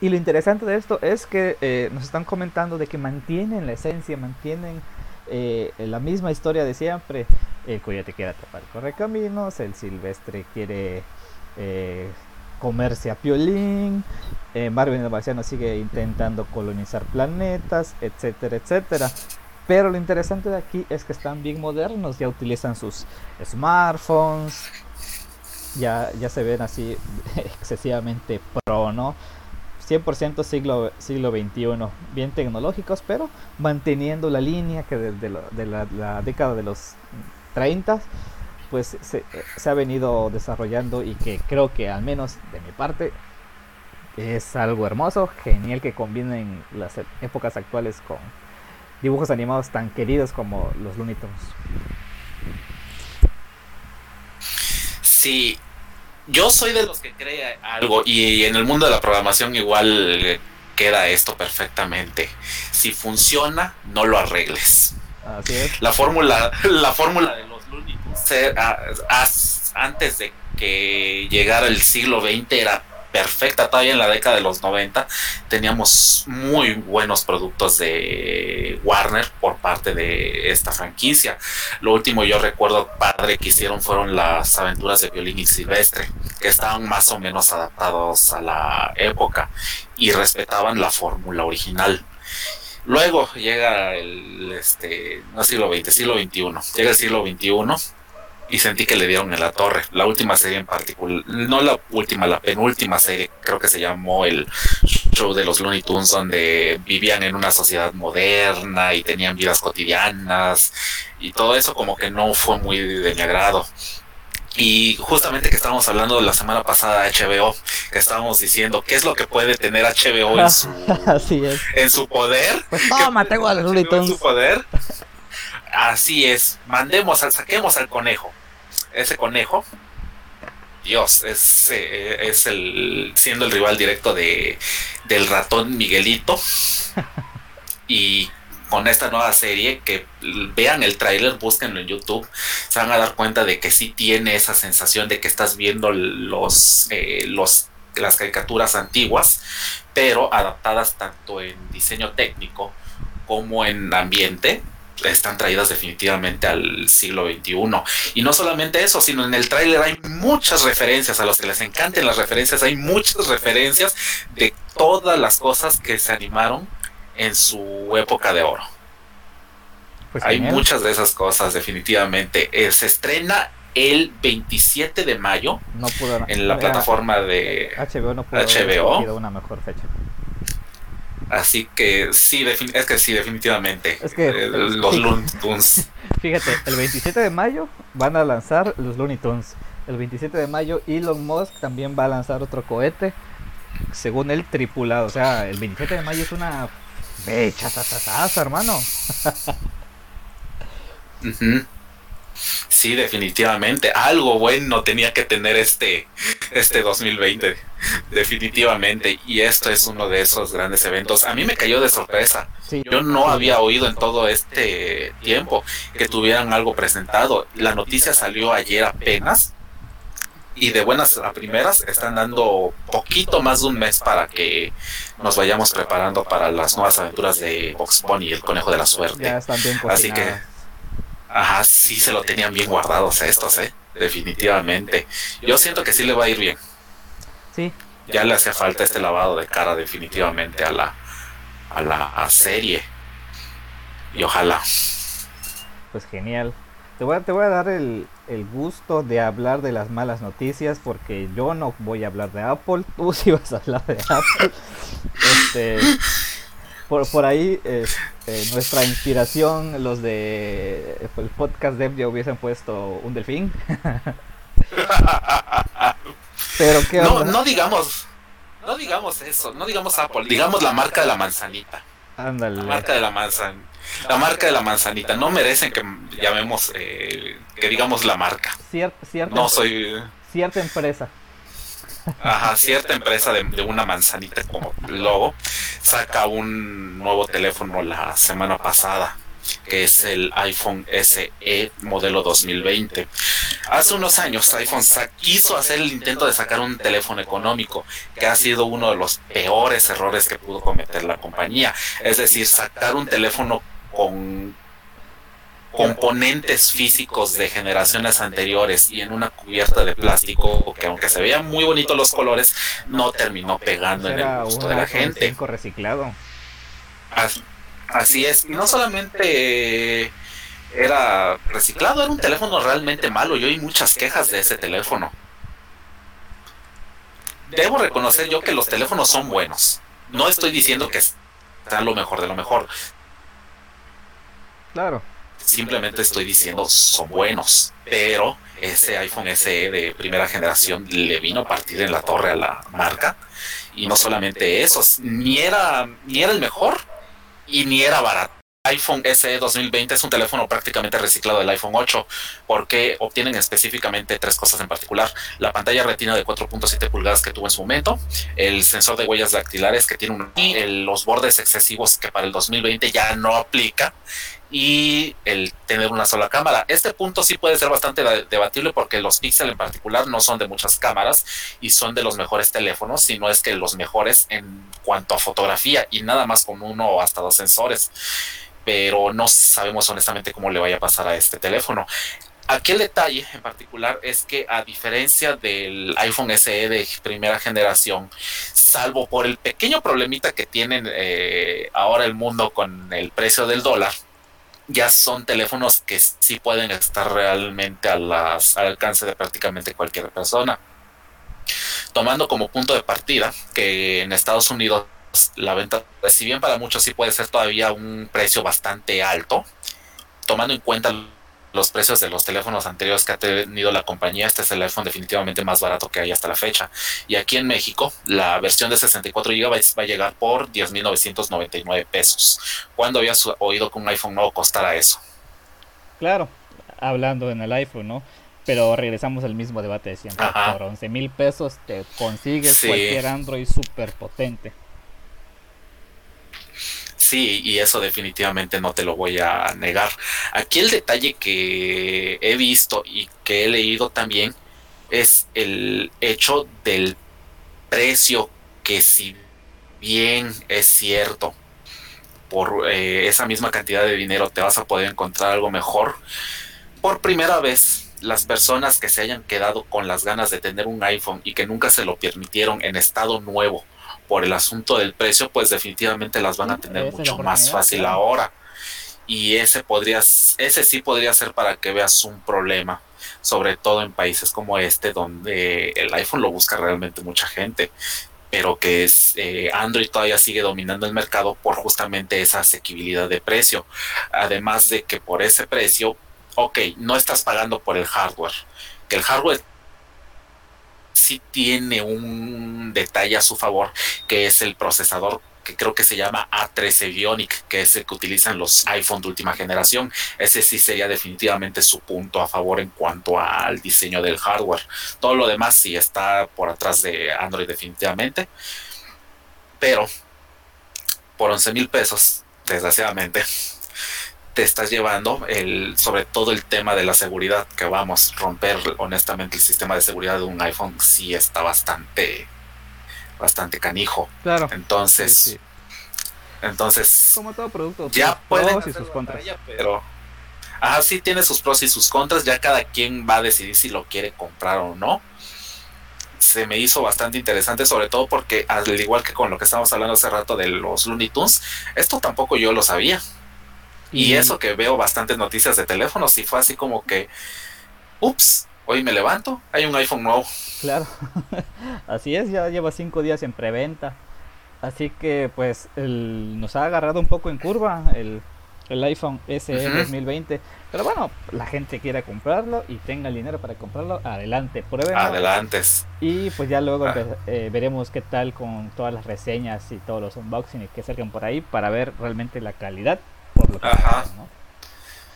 Y lo interesante de esto es que eh, nos están comentando de que mantienen la esencia, mantienen eh, la misma historia de siempre. El Coyote quiere atrapar el Correcaminos, el Silvestre quiere eh, comerse a Piolín, Marvin el Marciano sigue intentando colonizar planetas, etcétera, etcétera. Pero lo interesante de aquí es que están bien modernos, ya utilizan sus smartphones, ya, ya se ven así [LAUGHS] excesivamente pro, ¿no? 100% siglo, siglo XXI, bien tecnológicos, pero manteniendo la línea que desde de la, década de los 30 pues se, se, ha venido desarrollando y que creo que al menos de mi parte es algo hermoso, genial que combinen las épocas actuales con, dibujos animados tan queridos como los Looney Tunes. Sí, yo soy de los que cree algo y en el mundo de la programación igual queda esto perfectamente. Si funciona, no lo arregles. Así es. La fórmula, la fórmula de los Looney Tunes antes de que llegara el siglo XX era perfecta todavía en la década de los 90. Teníamos muy buenos productos de Warner por parte de esta franquicia. Lo último yo recuerdo padre que hicieron fueron las aventuras de Violín y Silvestre, que estaban más o menos adaptados a la época y respetaban la fórmula original. Luego llega el este, no siglo XX, siglo XXI. Llega el siglo XXI y sentí que le dieron en la torre. La última serie en particular, no la última, la penúltima serie, creo que se llamó el show de los Looney Tunes, donde vivían en una sociedad moderna y tenían vidas cotidianas y todo eso como que no fue muy de mi agrado. Y justamente que estábamos hablando la semana pasada de HBO, que estábamos diciendo qué es lo que puede tener HBO en [LAUGHS] su, En su poder. Pues toma, tengo a los Looney Tunes. En su poder. Así es, mandemos, al, saquemos al conejo. Ese conejo, Dios, es, eh, es el siendo el rival directo de del ratón Miguelito. [LAUGHS] y con esta nueva serie, que vean el tráiler, búsquenlo en YouTube, se van a dar cuenta de que sí tiene esa sensación de que estás viendo los, eh, los las caricaturas antiguas, pero adaptadas tanto en diseño técnico como en ambiente están traídas definitivamente al siglo XXI. Y no solamente eso, sino en el tráiler hay muchas referencias, a los que les encanten las referencias, hay muchas referencias de todas las cosas que se animaron en su época de oro. Pues hay muchas de esas cosas, definitivamente. Eh, se estrena el 27 de mayo en la plataforma de HBO. No pudo HBO. una mejor fecha. Así que sí, es que sí, definitivamente. Es que eh, los [LAUGHS] Looney Tunes. Fíjate, el 27 de mayo van a lanzar los Looney Tunes. El 27 de mayo Elon Musk también va a lanzar otro cohete, según él tripulado. O sea, el 27 de mayo es una fecha, hermano. [LAUGHS] Sí, definitivamente. Algo bueno tenía que tener este, este 2020. Definitivamente. Y esto es uno de esos grandes eventos. A mí me cayó de sorpresa. Yo no había oído en todo este tiempo que tuvieran algo presentado. La noticia salió ayer apenas. Y de buenas a primeras están dando poquito más de un mes para que nos vayamos preparando para las nuevas aventuras de Box Bunny y el conejo de la suerte. Así que Ajá, sí se lo tenían bien guardados estos, ¿eh? Definitivamente. Yo siento que sí le va a ir bien. Sí. Ya le hacía falta este lavado de cara definitivamente a la, a la serie. Y ojalá. Pues genial. Te voy a, te voy a dar el, el, gusto de hablar de las malas noticias porque yo no voy a hablar de Apple, tú sí vas a hablar de Apple. [LAUGHS] Este, por, por ahí este, nuestra inspiración, los de el podcast Dev ya hubiesen puesto un delfín. [LAUGHS] Pero qué no, no digamos, no digamos eso, no digamos Apple, digamos la marca de la manzanita. Ándale. La marca de la manzanita. La marca de la manzanita. No merecen que llamemos, eh, que digamos la marca. cierta, no soy. Cierta empresa. Ajá, cierta empresa de, una manzanita como logo saca un nuevo teléfono la semana pasada que es el iPhone SE modelo 2020. Hace unos años iPhone quiso hacer el intento de sacar un teléfono económico, que ha sido uno de los peores errores que pudo cometer la compañía. Es decir, sacar un teléfono con componentes físicos de generaciones anteriores y en una cubierta de plástico que aunque se veían muy bonitos los colores, no terminó pegando en el gusto de la gente. reciclado. Así, es, y no solamente era reciclado, era un teléfono realmente malo. Yo oí muchas quejas de ese teléfono. Debo reconocer yo que los teléfonos son buenos. No estoy diciendo que sean lo mejor de lo mejor. Claro Simplemente estoy diciendo son buenos, pero ese iPhone SE de primera generación le vino a partir en la torre a la marca. Y no solamente eso, ni era, ni era el mejor y ni era barato iPhone SE 2020 es un teléfono prácticamente reciclado del iPhone 8 porque obtienen específicamente tres cosas en particular. La pantalla retina de 4.7 pulgadas que tuvo en su momento, el sensor de huellas dactilares que tiene un, y los bordes excesivos que para el 2020 ya no aplica y el tener una sola cámara. Este punto sí puede ser bastante debatible porque los Pixel en particular no son de muchas cámaras y son de los mejores teléfonos, sino es que los mejores en cuanto a fotografía y nada más con uno o hasta dos sensores. Pero no sabemos honestamente cómo le vaya a pasar a este teléfono. Aquí el detalle en particular es que a diferencia del iPhone SE de primera generación, salvo por el pequeño problemita que tienen eh, ahora el mundo con el precio del dólar, ya son teléfonos que sí pueden estar realmente a las, al alcance de prácticamente cualquier persona. Tomando como punto de partida que en Estados Unidos la venta, si bien para muchos sí puede ser todavía un precio bastante alto, tomando en cuenta los precios de los teléfonos anteriores que ha tenido la compañía, este es el iPhone definitivamente más barato que hay hasta la fecha. Y aquí en México, la versión de 64 GB va a llegar por 10.999 pesos. ¿Cuándo habías oído que un iPhone nuevo costara eso? Claro, hablando en el iPhone, ¿no? Pero regresamos al mismo debate de siempre. Por 11 mil pesos te consigues cualquier Android súper potente. Sí, y eso definitivamente no te lo voy a negar. Aquí el detalle que he visto y que he leído también es el hecho del precio que si bien es cierto, por eh, esa misma cantidad de dinero te vas a poder encontrar algo mejor, por primera vez las personas que se hayan quedado con las ganas de tener un iPhone y que nunca se lo permitieron en estado nuevo, por el asunto del precio, pues definitivamente las van a tener mucho más fácil ahora. Y ese podría, ese sí podría ser para que veas un problema, sobre todo en países como este, donde el iPhone lo busca realmente mucha gente, pero que es, eh, Android todavía sigue dominando el mercado por justamente esa asequibilidad de precio. Además de que por ese precio, ok, no estás pagando por el hardware, que el hardware sí tiene un detalle a su favor, que es el procesador que creo que se llama A13 Bionic, que es el que utilizan los iPhone de última generación. Ese sí sería definitivamente su punto a favor en cuanto al diseño del hardware. Todo lo demás sí está por atrás de Android definitivamente. Pero por 11 mil pesos, desgraciadamente, te estás llevando el, sobre todo el tema de la seguridad, que vamos, romper honestamente el sistema de seguridad de un iPhone sí está bastante, bastante canijo. Claro. Entonces, entonces, como todo producto, ya pueden y sus contras. pero, ajá, sí tiene sus pros y sus contras, ya cada quien va a decidir si lo quiere comprar o no. Se me hizo bastante interesante, sobre todo porque, al igual que con lo que estábamos hablando hace rato de los Looney Tunes, esto tampoco yo lo sabía. Y, eso que veo bastantes noticias de teléfonos y fue así como que, ups, hoy me levanto, hay un iPhone nuevo. Claro, [LAUGHS] así es, ya lleva cinco días en preventa. Así que pues nos ha agarrado un poco en curva el, iPhone SE 2020. Pero bueno, la gente quiere comprarlo y tenga el dinero para comprarlo, adelante, prueben. Adelante. Y pues ya luego ah. eh, veremos qué tal con todas las reseñas y todos los unboxings que salgan por ahí para ver realmente la calidad Ajá.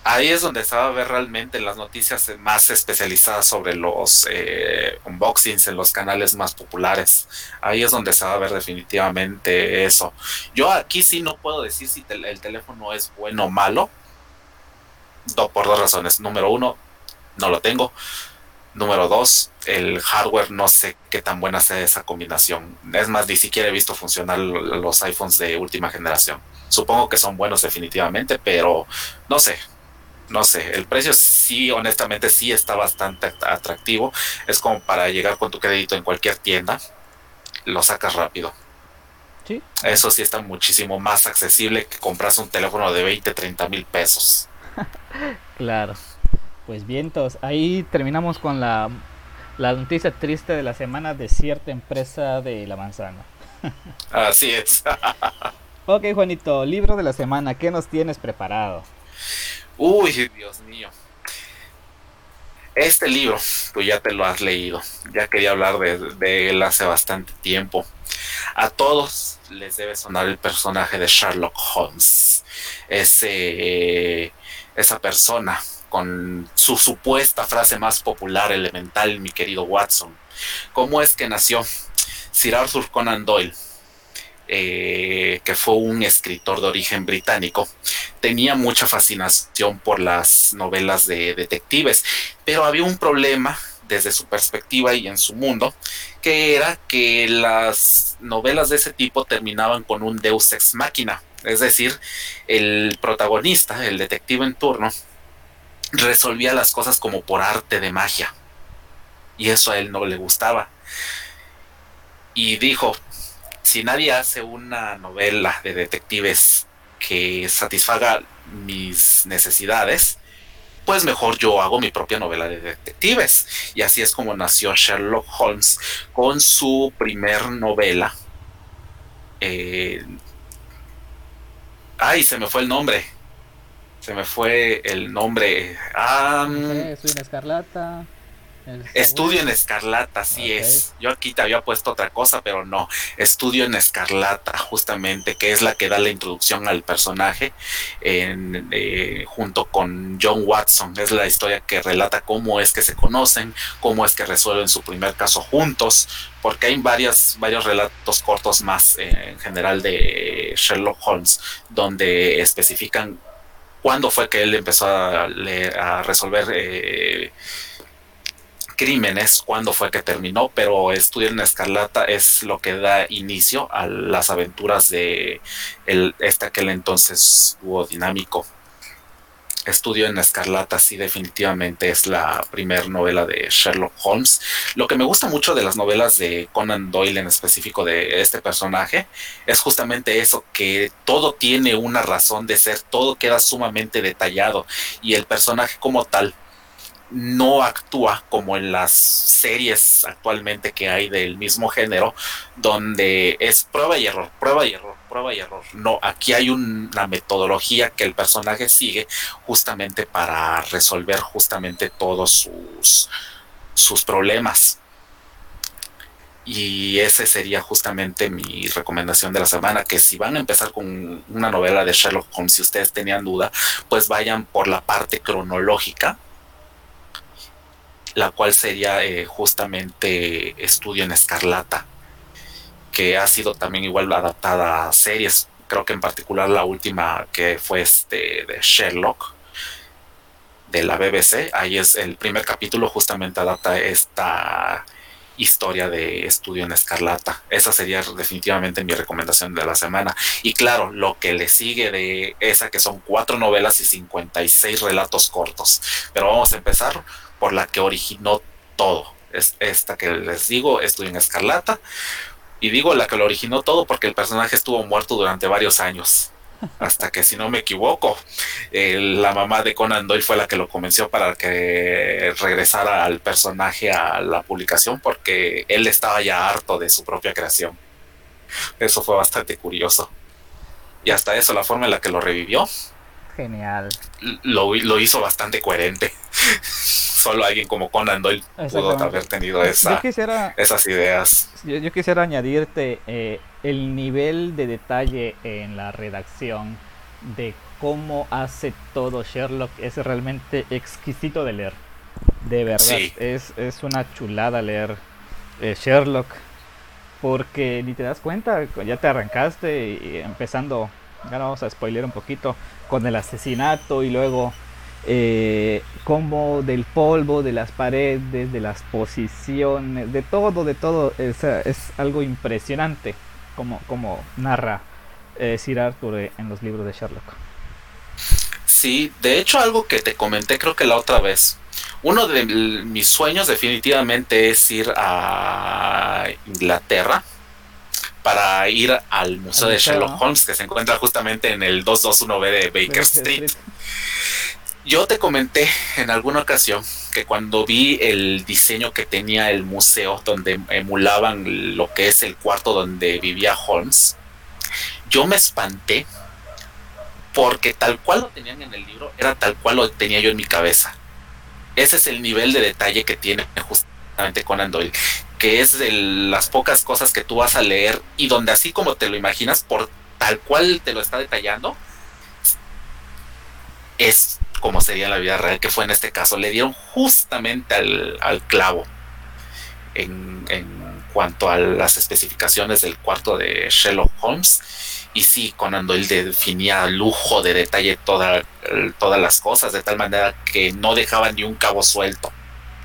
Ahí es donde estaba a ver realmente las noticias más especializadas sobre los eh, unboxings en los canales más populares. Ahí es donde se va a ver definitivamente eso. Yo aquí sí no puedo decir si el teléfono es bueno o malo. por dos razones. Número uno, no lo tengo. Número dos, el hardware no sé qué tan buena sea esa combinación. Es más, ni siquiera he visto funcionar los iPhones de última generación. Supongo que son buenos definitivamente, pero no sé, no sé, el precio sí, honestamente sí está bastante atractivo. Es como para llegar con tu crédito en cualquier tienda, lo sacas rápido. Sí. Eso sí está muchísimo más accesible que compras un teléfono de 20, 30 mil pesos. [LAUGHS] claro. Pues bien, todos, ahí terminamos con la, la noticia triste de la semana de cierta empresa de la manzana. [LAUGHS] Así es. [LAUGHS] ok, Juanito, libro de la semana, ¿qué nos tienes preparado? Uy, Dios mío. Este libro, tú ya te lo has leído, ya quería hablar de, él hace bastante tiempo. A todos les debe sonar el personaje de Sherlock Holmes, ese, esa persona con su supuesta frase más popular, elemental, mi querido Watson. ¿Cómo es que nació Sir Arthur Conan Doyle? Eh, que fue un escritor de origen británico, tenía mucha fascinación por las novelas de detectives, pero había un problema desde su perspectiva y en su mundo, que era que las novelas de ese tipo terminaban con un deus ex machina, es decir, el protagonista, el detective en turno, resolvía las cosas como por arte de magia. Y eso a él no le gustaba. Y dijo, si nadie hace una novela de detectives que satisfaga mis necesidades, pues mejor yo hago mi propia novela de detectives. Y así es como nació Sherlock Holmes con su primer novela. Eh, ay, se me fue el nombre. Se me fue el nombre. Ah, Escarlata. Estudio en Escarlata, así es. Yo aquí te había puesto otra cosa, pero no. Estudio en Escarlata, justamente, que es la que da la introducción al personaje eh, junto con John Watson. Es la historia que relata cómo es que se conocen, cómo es que resuelven su primer caso juntos, porque hay varias, varios relatos cortos más eh, en general de Sherlock Holmes, donde especifican cuándo fue que él empezó a, a resolver. Eh, crímenes, cuándo fue que terminó, pero Estudio en Escarlata es lo que da inicio a las aventuras de este aquel entonces dúo dinámico. Estudio en Escarlata sí definitivamente es la primera novela de Sherlock Holmes. Lo que me gusta mucho de las novelas de Conan Doyle en específico de este personaje es justamente eso, que todo tiene una razón de ser, todo queda sumamente detallado y el personaje como tal no actúa como en las series actualmente que hay del mismo género, donde es prueba y error, prueba y error, prueba y error. No, aquí hay una metodología que el personaje sigue justamente para resolver justamente todos sus, sus problemas. Y ese sería justamente mi recomendación de la semana, que si van a empezar con una novela de Sherlock Holmes, si ustedes tenían duda, pues vayan por la parte cronológica, la cual sería eh, justamente Estudio en Escarlata, que ha sido también igual adaptada a series, creo que en particular la última que fue este de Sherlock de la BBC, ahí es el primer capítulo justamente adapta esta historia de estudio en escarlata. Esa sería definitivamente mi recomendación de la semana. Y claro, lo que le sigue de esa, que son cuatro novelas y 56 relatos cortos. Pero vamos a empezar por la que originó todo. Es esta que les digo, estudio en escarlata. Y digo la que lo originó todo porque el personaje estuvo muerto durante varios años [LAUGHS] hasta que si no me equivoco, la mamá de Conan Doyle fue la que lo convenció para que regresara al personaje a la publicación porque él estaba ya harto de su propia creación. Eso fue bastante curioso. Y hasta eso, la forma en la que lo revivió. Genial. Lo, lo hizo bastante coherente. [LAUGHS] Solo alguien como Conan Doyle pudo haber tenido esa, esas ideas. Yo, quisiera añadirte eh, el nivel de detalle en la redacción de cómo hace todo Sherlock es realmente exquisito de leer. De verdad, es, es, una chulada leer eh, Sherlock. Porque ni te das cuenta, ya te arrancaste y empezando, ya vamos a spoiler un poquito, con el asesinato y luego eh, como del polvo, de las paredes, de las posiciones, de todo, de todo. Es, algo impresionante como, como narra eh, Sir Arthur eh, en los libros de Sherlock. Sí, de hecho algo que te comenté creo que la otra vez. Uno de mis sueños definitivamente es ir a Inglaterra para ir al Museo de Sherlock Holmes que se encuentra justamente en el 221B de Baker Street. Yo te comenté en alguna ocasión que cuando vi el diseño que tenía el museo donde emulaban lo que es el cuarto donde vivía Holmes, yo me espanté porque tal cual lo tenían en el libro era tal cual lo tenía yo en mi cabeza. Ese es el nivel de detalle que tiene justamente Conan Doyle, que es de las pocas cosas que tú vas a leer y donde así como te lo imaginas, por tal cual te lo está detallando, es como sería la vida real, que fue en este caso. Le dieron justamente al, clavo en, cuanto a las especificaciones del cuarto de Sherlock Holmes. Y sí, cuando él definía lujo de detalle todas las cosas, de tal manera que no dejaba ni un cabo suelto.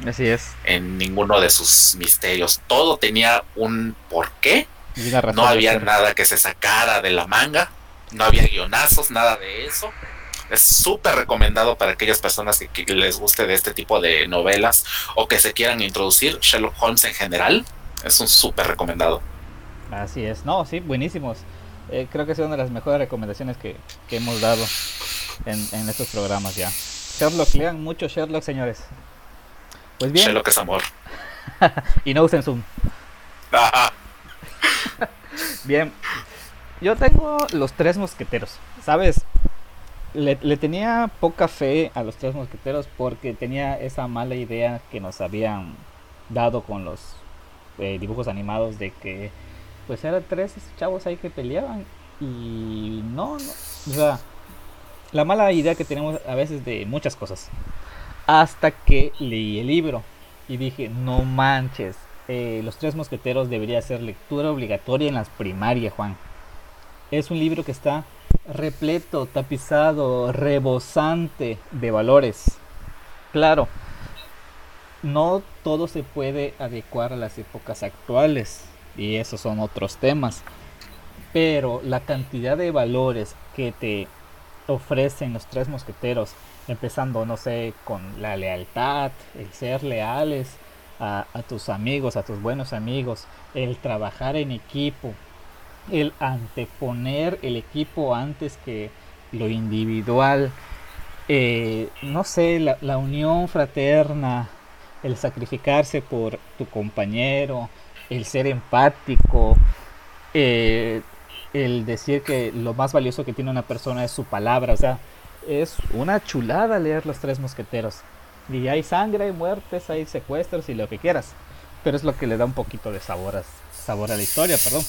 Así es. En ninguno de sus misterios. Todo tenía un porqué. No había nada que se sacara de la manga. No había guionazos, nada de eso. Es súper recomendado para aquellas personas que, les guste de este tipo de novelas o que se quieran introducir. Sherlock Holmes en general es un súper recomendado. Así es. No, sí, buenísimos. Eh, creo que es una de las mejores recomendaciones que, hemos dado en, estos programas ya. Sherlock, lean mucho Sherlock, señores. Pues bien. Sherlock es amor. [LAUGHS] y no usen Zoom. [LAUGHS] bien. Yo tengo los tres mosqueteros. ¿Sabes? Le, tenía poca fe a los tres mosqueteros porque tenía esa mala idea que nos habían dado con los eh, dibujos animados de que pues eran tres chavos ahí que peleaban y no, no, o sea, la mala idea que tenemos a veces de muchas cosas. Hasta que leí el libro y dije, no manches, eh, Los Tres Mosqueteros debería ser lectura obligatoria en las primarias, Juan. Es un libro que está repleto, tapizado, rebosante de valores. Claro, no todo se puede adecuar a las épocas actuales y esos son otros temas. Pero la cantidad de valores que te ofrecen los tres mosqueteros, empezando, no sé, con la lealtad, el ser leales a, tus amigos, a tus buenos amigos, el trabajar en equipo, el anteponer el equipo antes que lo individual, eh, no sé, la, la unión fraterna, el sacrificarse por tu compañero, el ser empático, eh, el decir que lo más valioso que tiene una persona es su palabra, o sea, es una chulada leer los tres mosqueteros. Y hay sangre, hay muertes, hay secuestros y lo que quieras. Pero es lo que le da un poquito de sabor a, sabor a la historia, perdón.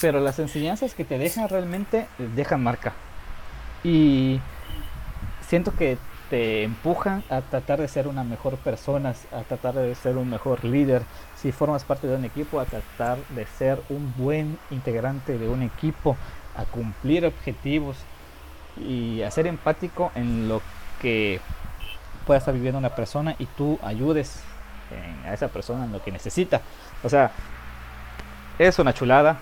Pero las enseñanzas que te dejan realmente dejan marca. Y siento que te empujan a tratar de ser una mejor persona, a tratar de ser un mejor líder. Si formas parte de un equipo, a tratar de ser un buen integrante de un equipo, a cumplir objetivos y a ser empático en lo que pueda estar viviendo una persona y tú ayudes a esa persona en lo que necesita. O sea, es una chulada.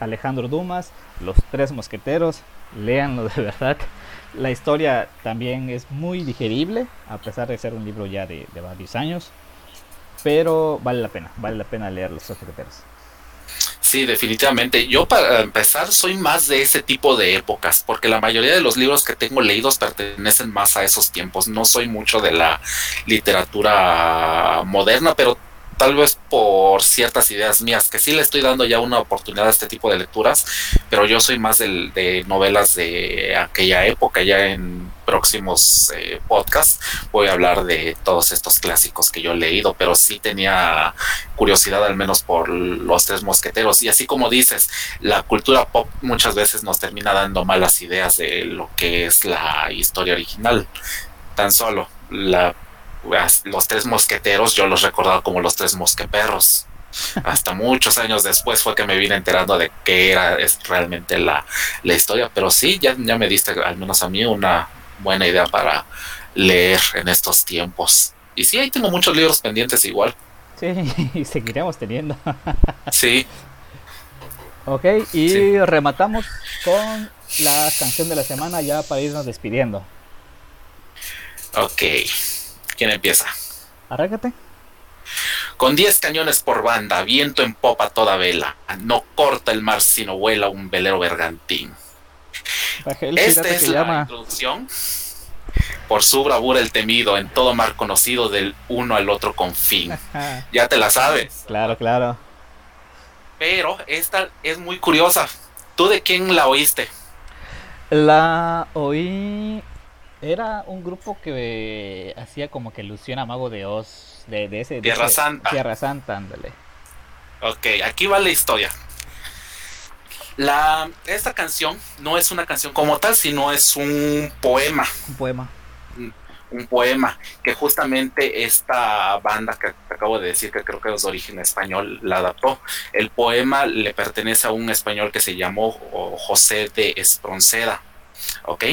Alejandro Dumas, Los Tres Mosqueteros, léanlo de [LAUGHS] verdad. La historia también es muy digerible, a pesar de ser un libro ya de, varios años. Pero vale la pena, vale la pena leer Los Secretarios. Sí, definitivamente. Yo para empezar soy más de ese tipo de épocas, porque la mayoría de los libros que tengo leídos pertenecen más a esos tiempos. No soy mucho de la literatura moderna, pero tal vez por ciertas ideas mías, que sí le estoy dando ya una oportunidad a este tipo de lecturas, pero yo soy más de novelas de aquella época, ya en próximos eh, podcasts voy a hablar de todos estos clásicos que yo he leído, pero sí tenía curiosidad al menos por los tres mosqueteros. Y así como dices, la cultura pop muchas veces nos termina dando malas ideas de lo que es la historia original. Tan solo la los tres mosqueteros, yo los recordaba como los tres mosqueperros. Hasta [LAUGHS] muchos años después fue que me vine enterando de qué era es realmente la, historia. Pero sí, ya, ya me diste, al menos a mí, una buena idea para leer en estos tiempos. Y sí, ahí tengo muchos libros pendientes igual. Sí, [LAUGHS] y seguiremos teniendo. [LAUGHS] sí. Ok, y rematamos con la canción de la semana ya para irnos despidiendo. Ok. ¿Quién empieza? Arrágate. Con 10 cañones por banda, viento en popa toda vela, no corta el mar sino vuela un velero bergantín. Esta es la introducción. Por su bravura el temido, en todo mar conocido del uno al otro con fin. ya te la sabes. Claro, claro. Pero esta es muy curiosa. ¿Tú de quién la oíste? La oí era un grupo que hacía como que ilusión a Mago de Oz, de, ese... Tierra Santa. Tierra Santa, ándale. Ok, aquí va la historia. La, esta canción no es una canción como tal, sino es un poema. Un poema. un poema que justamente esta banda que acabo de decir que creo que es de origen español la adaptó. El poema le pertenece a un español que se llamó José de Espronceda. ¿Ok?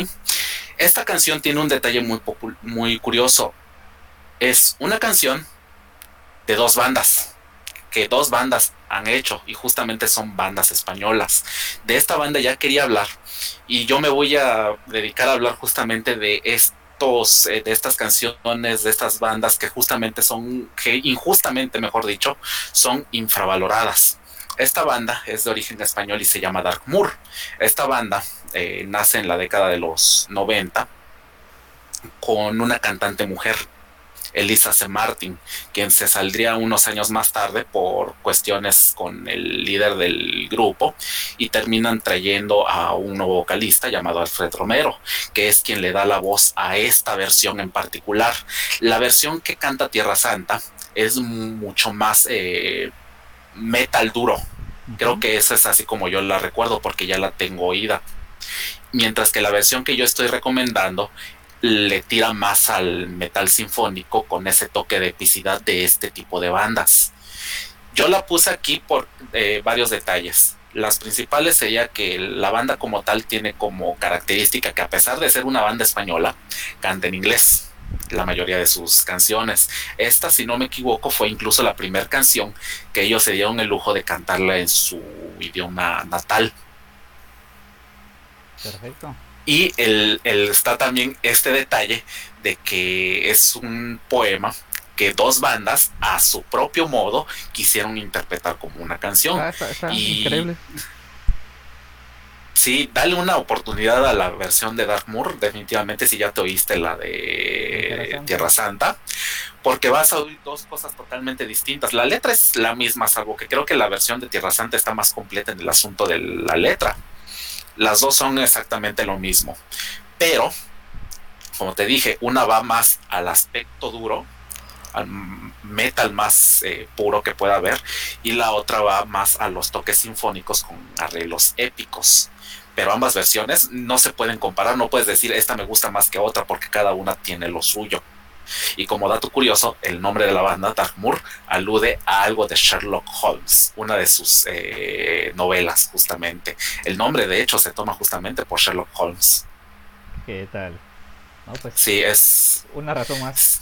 Esta canción tiene un detalle muy, muy curioso. Es una canción de dos bandas, que dos bandas han hecho y justamente son bandas españolas. De esta banda ya quería hablar y yo me voy a dedicar a hablar justamente de eh, de estas canciones, de estas bandas que justamente son, que injustamente, mejor dicho, son infravaloradas. Esta banda es de origen español y se llama Dark Moor. Esta banda eh, nace en la década de los 90 con una cantante mujer Elisa C. Martin, quien se saldría unos años más tarde por cuestiones con el líder del grupo y terminan trayendo a un nuevo vocalista llamado Alfred Romero, que es quien le da la voz a esta versión en particular. La versión que canta Tierra Santa es mucho más eh, metal duro. Creo que esa es así como yo la recuerdo porque ya la tengo oída. Mientras que la versión que yo estoy recomendando le tira más al metal sinfónico con ese toque de epicidad de este tipo de bandas. Yo la puse aquí por eh, varios detalles. Las principales sería que la banda como tal tiene como característica que a pesar de ser una banda española, canta en inglés la mayoría de sus canciones. Esta, si no me equivoco, fue incluso la primera canción que ellos se dieron el lujo de cantarla en su idioma natal. Perfecto. Y el, está también este detalle de que es un poema que dos bandas a su propio modo quisieron interpretar como una canción. Ah, increíble. Sí, dale una oportunidad a la versión de Dark Moor, definitivamente si ya te oíste la de Tierra Santa, porque vas a oír dos cosas totalmente distintas. La letra es la misma, salvo que creo que la versión de Tierra Santa está más completa en el asunto de la letra. Las dos son exactamente lo mismo. Pero, como te dije, una va más al aspecto duro, al metal más eh, puro que pueda haber, y la otra va más a los toques sinfónicos con arreglos épicos. Pero ambas versiones no se pueden comparar, no puedes decir esta me gusta más que otra porque cada una tiene lo suyo. Y como dato curioso, el nombre de la banda, Dark Moor, alude a algo de Sherlock Holmes, una de sus eh, novelas, justamente. El nombre, de hecho, se toma justamente por Sherlock Holmes. ¿Qué tal? Pues, sí, es. Una razón más.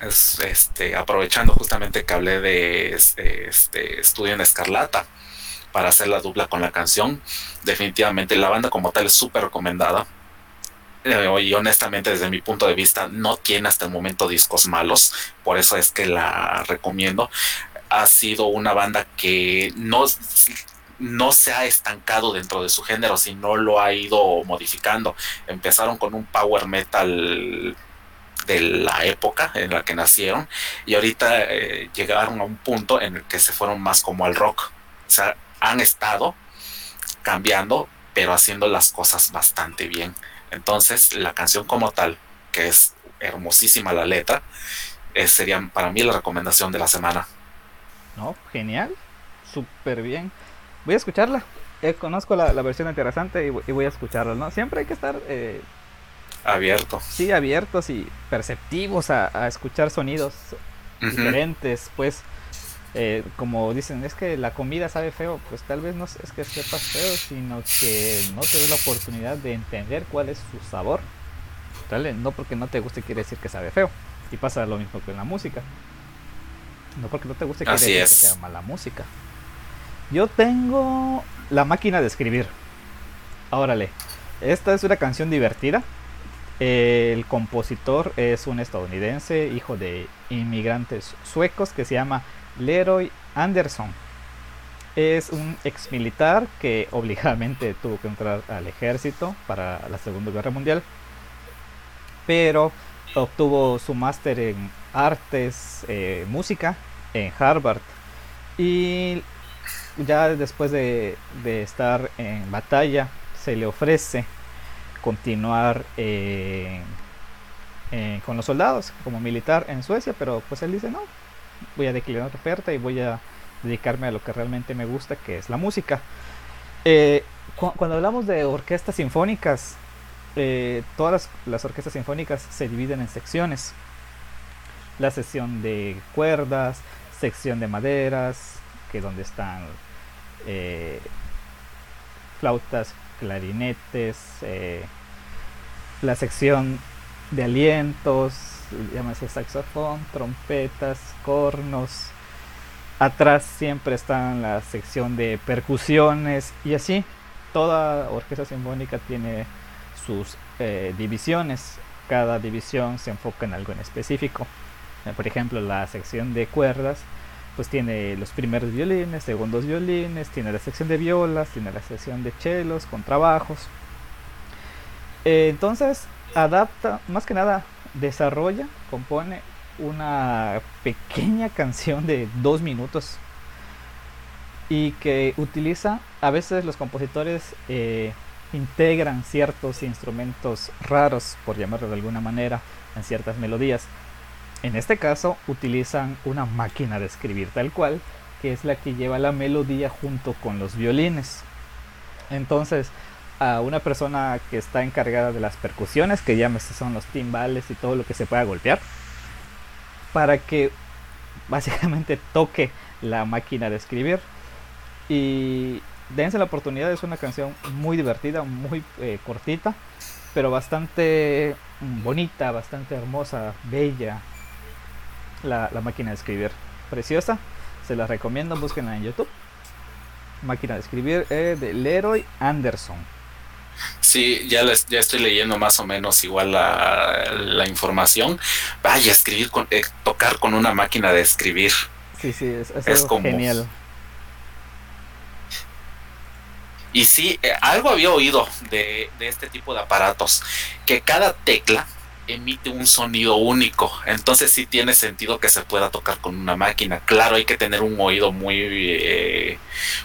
Es, este, aprovechando justamente que hablé de este, este estudio en Escarlata para hacer la dupla con la canción. Definitivamente la banda como tal es súper recomendada eh, y honestamente desde mi punto de vista no tiene hasta el momento discos malos, por eso es que la recomiendo. Ha sido una banda que no, no se ha estancado dentro de su género, sino lo ha ido modificando. Empezaron con un power metal de la época en la que nacieron y ahorita eh, llegaron a un punto en el que se fueron más como al rock. O sea, han estado cambiando, pero haciendo las cosas bastante bien. Entonces, la canción como tal, que es hermosísima la letra, sería para mí la recomendación de la semana. No, genial, súper bien. Voy a escucharla. Eh, conozco la, versión interesante y, voy a escucharla, ¿no? Siempre hay que estar... Eh, abiertos. Sí, abiertos y perceptivos a, escuchar sonidos diferentes, pues eh, como dicen, es que la comida sabe feo, pues tal vez no es que sepas feo, sino que no te da la oportunidad de entender cuál es su sabor. No porque no te guste quiere decir que sabe feo. Y pasa lo mismo que en la música. No porque no te guste quiere decir que sea mala música. Yo tengo la máquina de escribir. Órale, esta es una canción divertida. El compositor es un estadounidense, hijo de inmigrantes suecos, que se llama Leroy Anderson. Es un ex militar que [LAUGHS] obligadamente tuvo que entrar al ejército para la Segunda Guerra Mundial, pero obtuvo su máster en artes, eh, música en Harvard. Y ya después de, estar en batalla se le ofrece continuar con los soldados como militar en Suecia, pero pues él dice no, voy a declinar oferta y voy a dedicarme a lo que realmente me gusta, que es la música. Eh, cuando hablamos de orquestas sinfónicas, eh, todas las, orquestas sinfónicas se dividen en secciones. La sección de cuerdas, sección de maderas, que es donde están eh, flautas, clarinetes, la sección de alientos, llámese saxofón, trompetas, cornos. Atrás siempre está la sección de percusiones y así. Toda orquesta sinfónica tiene sus eh, divisiones. Cada división se enfoca en algo en específico. Eh, por ejemplo, la sección de cuerdas pues tiene los primeros violines, segundos violines, tiene la sección de violas, tiene la sección de chelos, contrabajos. Eh, entonces, adapta, más que nada, desarrolla, compone una pequeña canción de dos minutos y que utiliza, a veces los compositores eh, integran ciertos instrumentos raros, por llamarlo de alguna manera, en ciertas melodías. En este caso utilizan una máquina de escribir tal cual, que es la que lleva la melodía junto con los violines. Entonces, a una persona que está encargada de las percusiones, que ya son los timbales y todo lo que se pueda golpear, para que básicamente toque la máquina de escribir. Y dense la oportunidad, es una canción muy divertida, muy eh, cortita, pero bastante bonita, bastante hermosa, bella. La, máquina de escribir, preciosa, se la recomiendo, búsquenla en YouTube. Máquina de escribir eh, de Leroy Anderson. Sí, ya, ya estoy leyendo más o menos igual la, información. Vaya, escribir con, eh, tocar con una máquina de escribir. Sí, sí, es, como, genial. Y sí, eh, algo había oído de, de, este tipo de aparatos, que cada tecla emite un sonido único. Entonces sí tiene sentido que se pueda tocar con una máquina. Claro, hay que tener un oído muy, eh,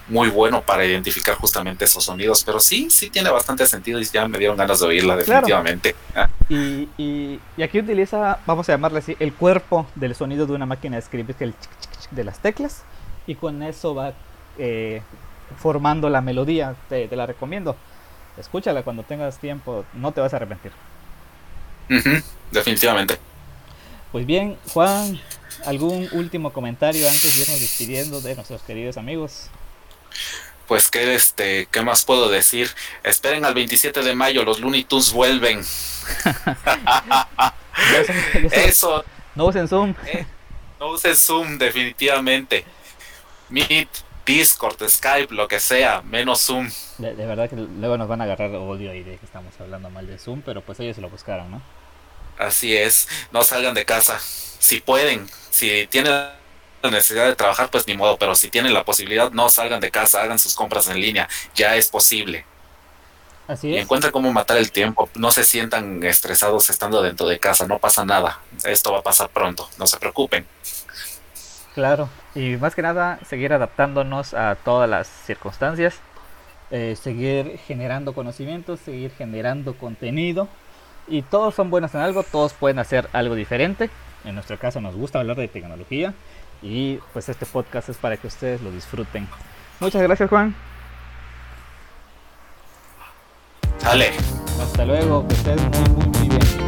muy bueno para identificar justamente esos sonidos, pero sí, sí tiene bastante sentido y ya me dieron ganas de oírla definitivamente. Ah. Y, y, aquí utiliza, vamos a llamarle así, el cuerpo del sonido de una máquina de escribir, que el de las teclas, y con eso va eh, formando la melodía. te la recomiendo. Escúchala cuando tengas tiempo, no te vas a arrepentir definitivamente. Pues bien, Juan, ¿algún último comentario antes de irnos despidiendo de nuestros queridos amigos? Pues que este, ¿qué más puedo decir? Esperen al 27 de mayo, los Looney Tunes vuelven. [LAUGHS] Eso. No usen Zoom. Eh, no usen Zoom, definitivamente. Meet, Discord, Skype, lo que sea, menos Zoom. De, verdad que luego nos van a agarrar odio ahí de que estamos hablando mal de Zoom, pero pues ellos se lo buscaron, ¿no? Así es, no salgan de casa. Si pueden, si tienen la necesidad de trabajar, pues ni modo, pero si tienen la posibilidad, no salgan de casa, hagan sus compras en línea, ya es posible. Así es. Y encuentren cómo matar el tiempo, no se sientan estresados estando dentro de casa, no pasa nada, esto va a pasar pronto, no se preocupen. Claro, y más que nada seguir adaptándonos a todas las circunstancias, eh, seguir generando conocimientos, seguir generando contenido. Y todos son buenos en algo, todos pueden hacer algo diferente. En nuestro caso nos gusta hablar de tecnología y pues este podcast es para que ustedes lo disfruten. Muchas gracias Juan. Dale. Hasta luego, que estés muy muy muy bien.